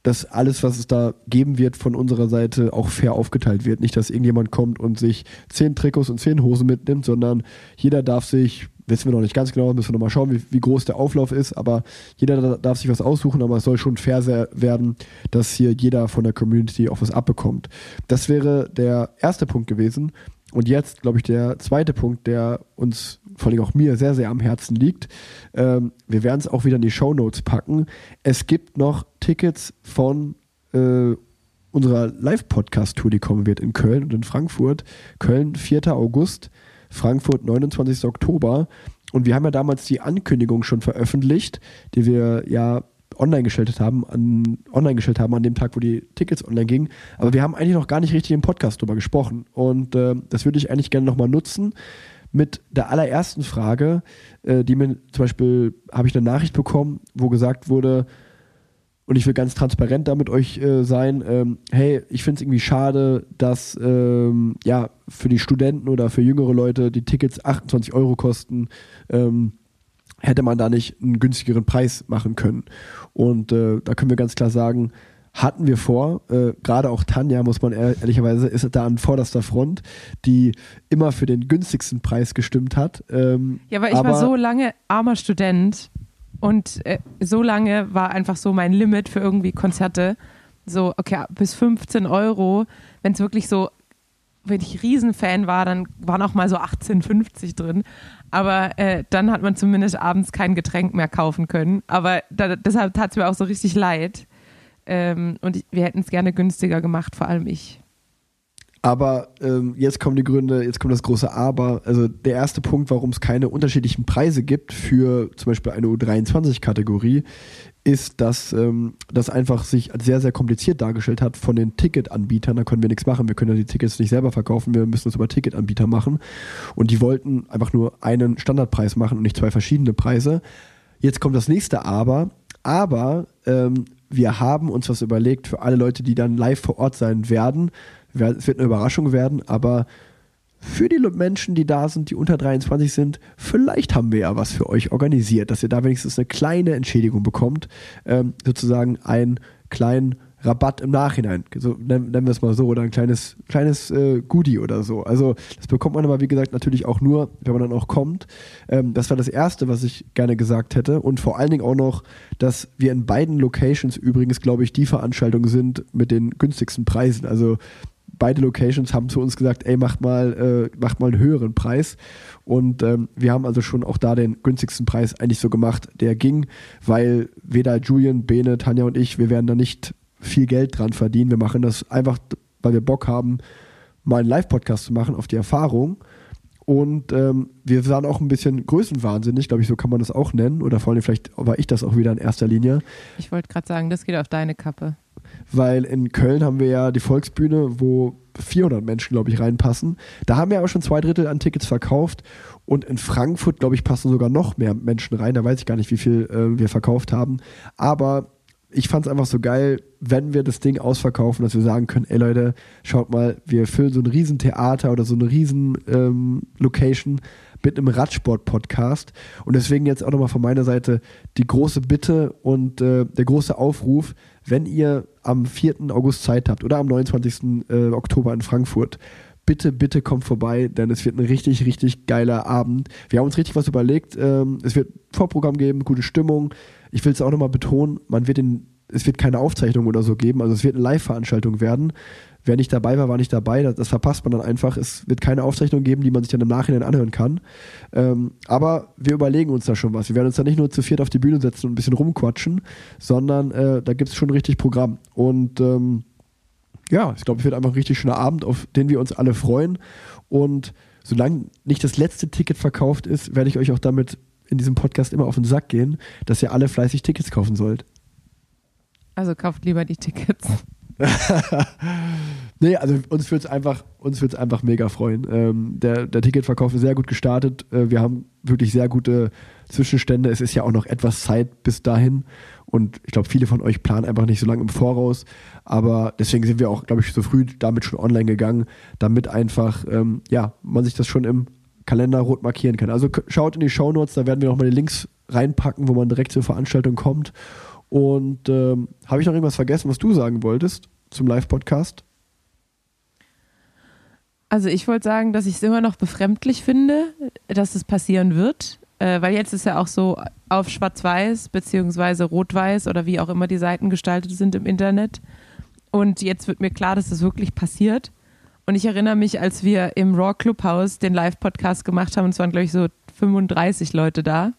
dass alles, was es da geben wird, von unserer Seite auch fair aufgeteilt wird. Nicht, dass irgendjemand kommt und sich zehn Trikots und zehn Hosen mitnimmt, sondern jeder darf sich, wissen wir noch nicht ganz genau, müssen wir nochmal schauen, wie, wie groß der Auflauf ist, aber jeder da- darf sich was aussuchen, aber es soll schon fair werden, dass hier jeder von der Community auch was abbekommt. Das wäre der erste Punkt gewesen. Und jetzt, glaube ich, der zweite Punkt, der uns, vor allem auch mir, sehr, sehr am Herzen liegt. Ähm, wir werden es auch wieder in die Show Notes packen. Es gibt noch Tickets von äh, unserer Live-Podcast-Tour, die kommen wird in Köln und in Frankfurt. Köln 4. August, Frankfurt 29. Oktober. Und wir haben ja damals die Ankündigung schon veröffentlicht, die wir ja online gestellt haben, an, online gestellt haben an dem Tag, wo die Tickets online gingen. Aber wir haben eigentlich noch gar nicht richtig im Podcast drüber gesprochen. Und äh, das würde ich eigentlich gerne nochmal nutzen mit der allerersten Frage, äh, die mir zum Beispiel, habe ich eine Nachricht bekommen, wo gesagt wurde, und ich will ganz transparent da mit euch äh, sein, ähm, hey, ich finde es irgendwie schade, dass ähm, ja für die Studenten oder für jüngere Leute die Tickets 28 Euro kosten. Ähm, hätte man da nicht einen günstigeren Preis machen können. Und äh, da können wir ganz klar sagen, hatten wir vor, äh, gerade auch Tanja, muss man ehr- ehrlicherweise, ist da an vorderster Front, die immer für den günstigsten Preis gestimmt hat. Ähm, Ja, weil ich war so lange armer Student und äh, so lange war einfach so mein Limit für irgendwie Konzerte. So, okay, bis 15 Euro, wenn es wirklich so wenn ich Riesenfan war, dann waren auch mal so 18,50 drin. Aber äh, dann hat man zumindest abends kein Getränk mehr kaufen können. Aber da, deshalb tat es mir auch so richtig leid. Ähm, und ich, wir hätten es gerne günstiger gemacht, vor allem ich. Aber ähm, jetzt kommen die Gründe, jetzt kommt das große Aber. Also der erste Punkt, warum es keine unterschiedlichen Preise gibt für zum Beispiel eine U23-Kategorie, ist, dass ähm, das einfach sich sehr, sehr kompliziert dargestellt hat von den Ticketanbietern. Da können wir nichts machen. Wir können ja die Tickets nicht selber verkaufen. Wir müssen es über Ticketanbieter machen. Und die wollten einfach nur einen Standardpreis machen und nicht zwei verschiedene Preise. Jetzt kommt das nächste Aber. Aber ähm, wir haben uns was überlegt für alle Leute, die dann live vor Ort sein werden. Es wird eine Überraschung werden, aber für die Menschen, die da sind, die unter 23 sind, vielleicht haben wir ja was für euch organisiert, dass ihr da wenigstens eine kleine Entschädigung bekommt, ähm, sozusagen einen kleinen Rabatt im Nachhinein, so nennen, wir es mal so, oder ein kleines, kleines äh, Goodie oder so. Also das bekommt man aber, wie gesagt, natürlich auch nur, wenn man dann auch kommt. Ähm, das war das Erste, was ich gerne gesagt hätte. Und vor allen Dingen auch noch, dass wir in beiden Locations übrigens, glaube ich, die Veranstaltungen sind mit den günstigsten Preisen. Also beide Locations haben zu uns gesagt, ey, macht mal, äh, macht mal einen höheren Preis. Und ähm, wir haben also schon auch da den günstigsten Preis eigentlich so gemacht, der ging, weil weder Julian, Bene, Tanja und ich, wir werden da nicht viel Geld dran verdienen. Wir machen das einfach, weil wir Bock haben, mal einen Live-Podcast zu machen auf die Erfahrung. Und ähm, wir waren auch ein bisschen größenwahnsinnig, glaube ich, so kann man das auch nennen. Oder vor allem vielleicht war ich das auch wieder in erster Linie. Ich wollte gerade sagen, das geht auf deine Kappe weil in Köln haben wir ja die Volksbühne, wo 400 Menschen, glaube ich, reinpassen. Da haben wir aber schon zwei Drittel an Tickets verkauft und in Frankfurt, glaube ich, passen sogar noch mehr Menschen rein. Da weiß ich gar nicht, wie viel äh, wir verkauft haben. Aber ich fand es einfach so geil, wenn wir das Ding ausverkaufen, dass wir sagen können, ey Leute, schaut mal, wir füllen so ein Riesentheater oder so eine riesen ähm, mit einem Radsport-Podcast. Und deswegen jetzt auch nochmal von meiner Seite die große Bitte und äh, der große Aufruf, wenn ihr am 4. August Zeit habt oder am 29. Äh, Oktober in Frankfurt, bitte, bitte kommt vorbei, denn es wird ein richtig, richtig geiler Abend. Wir haben uns richtig was überlegt. Ähm, es wird Vorprogramm geben, gute Stimmung. Ich will es auch nochmal betonen, man wird den, es wird keine Aufzeichnung oder so geben, also es wird eine Live-Veranstaltung werden. Wer nicht dabei war, war nicht dabei. Das, das, verpasst man dann einfach. Es wird keine Aufzeichnung geben, die man sich dann im Nachhinein anhören kann. Ähm, aber wir überlegen uns da schon was. Wir werden uns da nicht nur zu viert auf die Bühne setzen und ein bisschen rumquatschen, sondern äh, da gibt es schon richtig Programm. Und ähm, ja, ich glaube, es wird einfach ein richtig schöner Abend, auf den wir uns alle freuen. Und solange nicht das letzte Ticket verkauft ist, werde ich euch auch damit in diesem Podcast immer auf den Sack gehen, dass ihr alle fleißig Tickets kaufen sollt. Also kauft lieber die Tickets. nee, also uns würde es einfach, einfach mega freuen. Ähm, der, der Ticketverkauf ist sehr gut gestartet. Äh, wir haben wirklich sehr gute Zwischenstände. Es ist ja auch noch etwas Zeit bis dahin. Und ich glaube, viele von euch planen einfach nicht so lange im Voraus. Aber deswegen sind wir auch, glaube ich, so früh damit schon online gegangen, damit einfach, ähm, ja, man sich das schon im Kalender rot markieren kann. Also schaut in die Show Notes, da werden wir nochmal die Links reinpacken, wo man direkt zur Veranstaltung kommt. Und ähm, habe ich noch irgendwas vergessen, was du sagen wolltest zum Live-Podcast? Also ich wollte sagen, dass ich es immer noch befremdlich finde, dass es passieren wird, äh, weil jetzt ist ja auch so auf Schwarz-Weiß beziehungsweise Rot-Weiß oder wie auch immer die Seiten gestaltet sind im Internet. Und jetzt wird mir klar, dass das wirklich passiert. Und ich erinnere mich, als wir im Raw Clubhouse den Live-Podcast gemacht haben, und es waren, glaube ich, so 35 Leute da.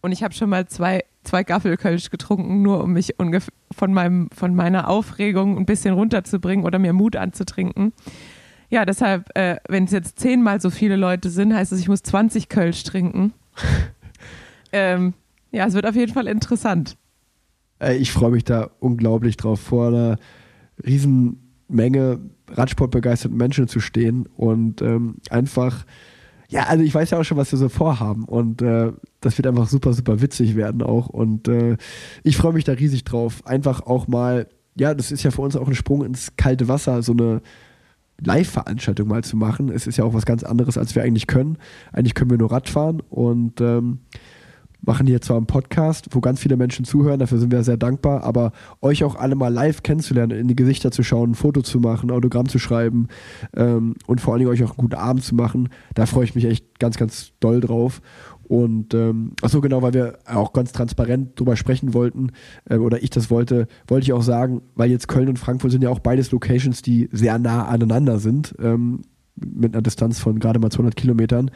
Und ich habe schon mal zwei zwei Gaffelkölsch getrunken, nur um mich von, meinem, von meiner Aufregung ein bisschen runterzubringen oder mir Mut anzutrinken. Ja, deshalb, äh, wenn es jetzt zehnmal so viele Leute sind, heißt es, ich muss 20 Kölsch trinken. ähm, ja, es wird auf jeden Fall interessant. Ich freue mich da unglaublich drauf, vor einer riesen Menge Radsportbegeisterten Menschen zu stehen und ähm, einfach ja, also ich weiß ja auch schon, was wir so vorhaben und äh, das wird einfach super, super witzig werden auch und äh, ich freue mich da riesig drauf. Einfach auch mal, ja, das ist ja für uns auch ein Sprung ins kalte Wasser, so eine Live-Veranstaltung mal zu machen. Es ist ja auch was ganz anderes, als wir eigentlich können. Eigentlich können wir nur Radfahren und ähm, machen hier zwar einen Podcast, wo ganz viele Menschen zuhören, dafür sind wir sehr dankbar, aber euch auch alle mal live kennenzulernen, in die Gesichter zu schauen, ein Foto zu machen, ein Autogramm zu schreiben ähm, und vor allen Dingen euch auch einen guten Abend zu machen, da freue ich mich echt ganz, ganz doll drauf. Und ähm, ach so genau, weil wir auch ganz transparent drüber sprechen wollten äh, oder ich das wollte, wollte ich auch sagen, weil jetzt Köln und Frankfurt sind ja auch beides Locations, die sehr nah aneinander sind, ähm, mit einer Distanz von gerade mal 200 Kilometern.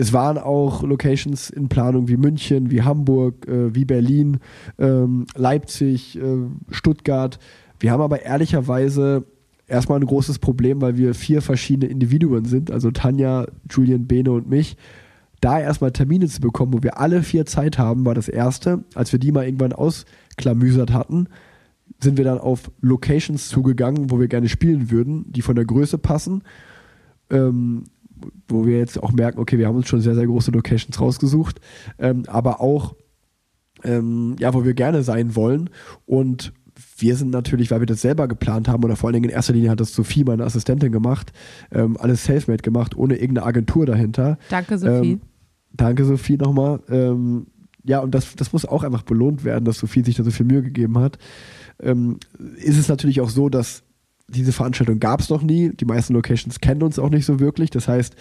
Es waren auch Locations in Planung wie München, wie Hamburg, äh, wie Berlin, ähm, Leipzig, äh, Stuttgart. Wir haben aber ehrlicherweise erstmal ein großes Problem, weil wir vier verschiedene Individuen sind, also Tanja, Julian, Bene und mich da erstmal Termine zu bekommen, wo wir alle vier Zeit haben, war das erste. Als wir die mal irgendwann ausklamüsert hatten, sind wir dann auf Locations zugegangen, wo wir gerne spielen würden, die von der Größe passen. Ähm, wo wir jetzt auch merken, okay, wir haben uns schon sehr, sehr große Locations rausgesucht, ähm, aber auch, ähm, ja, wo wir gerne sein wollen. Und wir sind natürlich, weil wir das selber geplant haben oder vor allen Dingen in erster Linie hat das Sophie, meine Assistentin, gemacht, ähm, alles selfmade gemacht, ohne irgendeine Agentur dahinter. Danke, Sophie. Ähm, danke, Sophie, nochmal. Ähm, ja, und das, das muss auch einfach belohnt werden, dass Sophie sich da so viel Mühe gegeben hat. Ähm, ist es natürlich auch so, dass diese Veranstaltung gab es noch nie. Die meisten Locations kennen uns auch nicht so wirklich. Das heißt,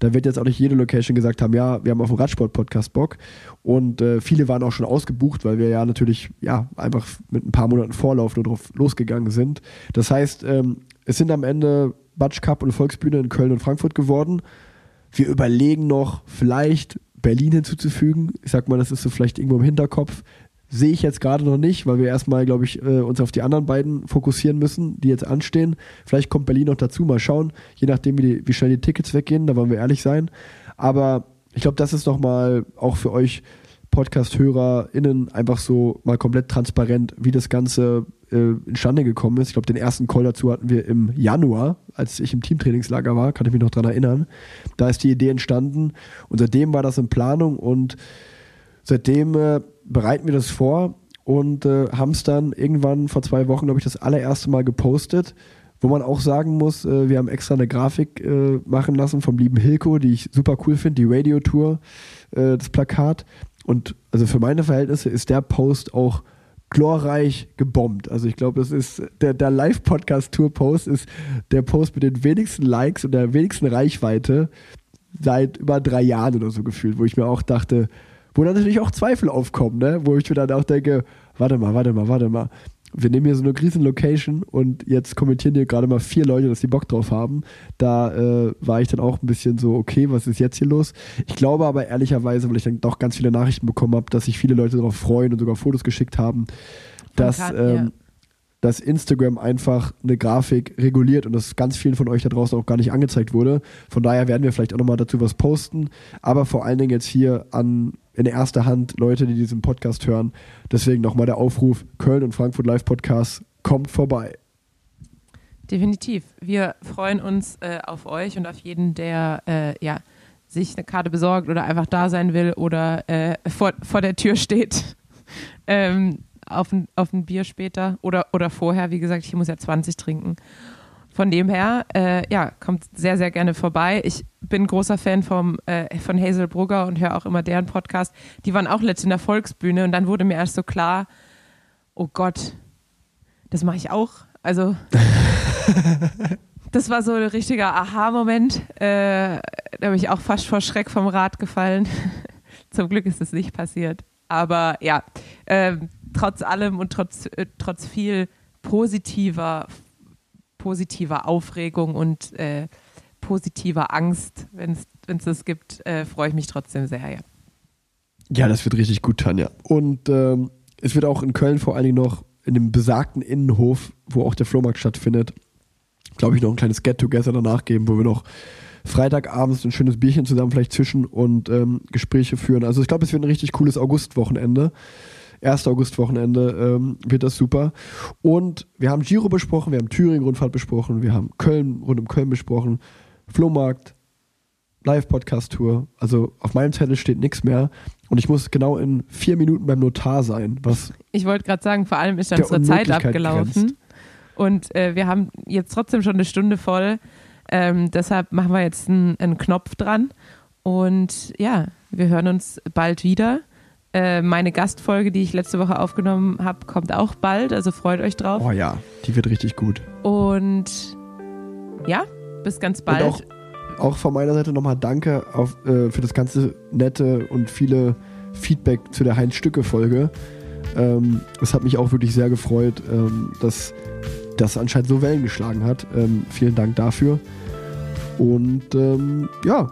da wird jetzt auch nicht jede Location gesagt haben, ja, wir haben auf dem Radsport-Podcast Bock. Und äh, viele waren auch schon ausgebucht, weil wir ja natürlich ja einfach mit ein paar Monaten Vorlauf nur drauf losgegangen sind. Das heißt, ähm, es sind am Ende Batsch Cup und Volksbühne in Köln und Frankfurt geworden. Wir überlegen noch, vielleicht Berlin hinzuzufügen. Ich sag mal, das ist so vielleicht irgendwo im Hinterkopf. Sehe ich jetzt gerade noch nicht, weil wir erstmal, glaube ich, äh, uns auf die anderen beiden fokussieren müssen, die jetzt anstehen. Vielleicht kommt Berlin noch dazu, mal schauen, je nachdem, wie, die, wie schnell die Tickets weggehen, da wollen wir ehrlich sein. Aber ich glaube, das ist nochmal auch für euch Podcast-HörerInnen einfach so mal komplett transparent, wie das Ganze äh, instande gekommen ist. Ich glaube, den ersten Call dazu hatten wir im Januar, als ich im Teamtrainingslager war, kann ich mich noch daran erinnern. Da ist die Idee entstanden und seitdem war das in Planung und seitdem äh, bereiten wir das vor und äh, haben es dann irgendwann vor zwei Wochen, glaube ich, das allererste Mal gepostet. Wo man auch sagen muss, äh, wir haben extra eine Grafik äh, machen lassen vom lieben Hilko, die ich super cool finde, die Radio-Tour, äh, das Plakat. Und also für meine Verhältnisse ist der Post auch glorreich gebombt. Also ich glaube, das ist der, der Live-Podcast-Tour-Post ist der Post mit den wenigsten Likes und der wenigsten Reichweite seit über drei Jahren oder so gefühlt, wo ich mir auch dachte, wo dann natürlich auch Zweifel aufkommen, ne? wo ich mir dann auch denke, warte mal, warte mal, warte mal. Wir nehmen hier so eine riesen Location und jetzt kommentieren hier gerade mal vier Leute, dass die Bock drauf haben. Da äh, war ich dann auch ein bisschen so, okay, was ist jetzt hier los? Ich glaube aber ehrlicherweise, weil ich dann doch ganz viele Nachrichten bekommen habe, dass sich viele Leute darauf freuen und sogar Fotos geschickt haben, dass, kann, ähm. Dass Instagram einfach eine Grafik reguliert und das ganz vielen von euch da draußen auch gar nicht angezeigt wurde. Von daher werden wir vielleicht auch nochmal dazu was posten. Aber vor allen Dingen jetzt hier an in erster Hand Leute, die diesen Podcast hören. Deswegen nochmal der Aufruf: Köln und Frankfurt Live Podcast, kommt vorbei. Definitiv. Wir freuen uns äh, auf euch und auf jeden, der äh, ja, sich eine Karte besorgt oder einfach da sein will oder äh, vor, vor der Tür steht. ähm, auf, ein, auf ein Bier später oder, oder vorher. Wie gesagt, ich muss ja 20 trinken. Von dem her, äh, ja, kommt sehr, sehr gerne vorbei. Ich bin großer Fan vom, äh, von Hazel Brugger und höre auch immer deren Podcast. Die waren auch letztens in der Volksbühne und dann wurde mir erst so klar, oh Gott, das mache ich auch. Also, das war so ein richtiger Aha-Moment. Äh, da bin ich auch fast vor Schreck vom Rad gefallen. Zum Glück ist es nicht passiert. Aber ja, äh, trotz allem und trotz, äh, trotz viel positiver, positiver Aufregung und äh, positiver Angst, wenn es das gibt, äh, freue ich mich trotzdem sehr, ja. Ja, das wird richtig gut, Tanja. Und ähm, es wird auch in Köln vor allen Dingen noch in dem besagten Innenhof, wo auch der Flohmarkt stattfindet, glaube ich, noch ein kleines Get-Together danach geben, wo wir noch Freitagabends ein schönes Bierchen zusammen vielleicht zwischen und ähm, Gespräche führen. Also ich glaube, es wird ein richtig cooles Augustwochenende. 1. Augustwochenende ähm, wird das super. Und wir haben Giro besprochen, wir haben Thüringen-Rundfahrt besprochen, wir haben Köln, rund um Köln besprochen, Flohmarkt, Live-Podcast-Tour. Also auf meinem Zettel steht nichts mehr. Und ich muss genau in vier Minuten beim Notar sein, was Ich wollte gerade sagen, vor allem ist dann unsere Zeit abgelaufen. grenzt. Und äh, wir haben jetzt trotzdem schon eine Stunde voll. Ähm, deshalb machen wir jetzt einen, einen Knopf dran. Und ja, wir hören uns bald wieder. Äh, meine Gastfolge, die ich letzte Woche aufgenommen habe, kommt auch bald, also freut euch drauf. Oh ja, die wird richtig gut. Und ja, bis ganz bald. Und auch, auch von meiner Seite nochmal Danke auf, äh, für das ganze nette und viele Feedback zu der Heinz-Stücke-Folge. Ähm, es hat mich auch wirklich sehr gefreut, ähm, dass das anscheinend so Wellen geschlagen hat. Ähm, vielen Dank dafür. Und ähm, ja,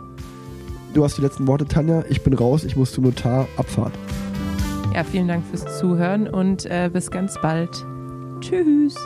du hast die letzten Worte, Tanja. Ich bin raus, ich muss zum Notar. Abfahrt. Ja, vielen Dank fürs Zuhören und äh, bis ganz bald. Tschüss.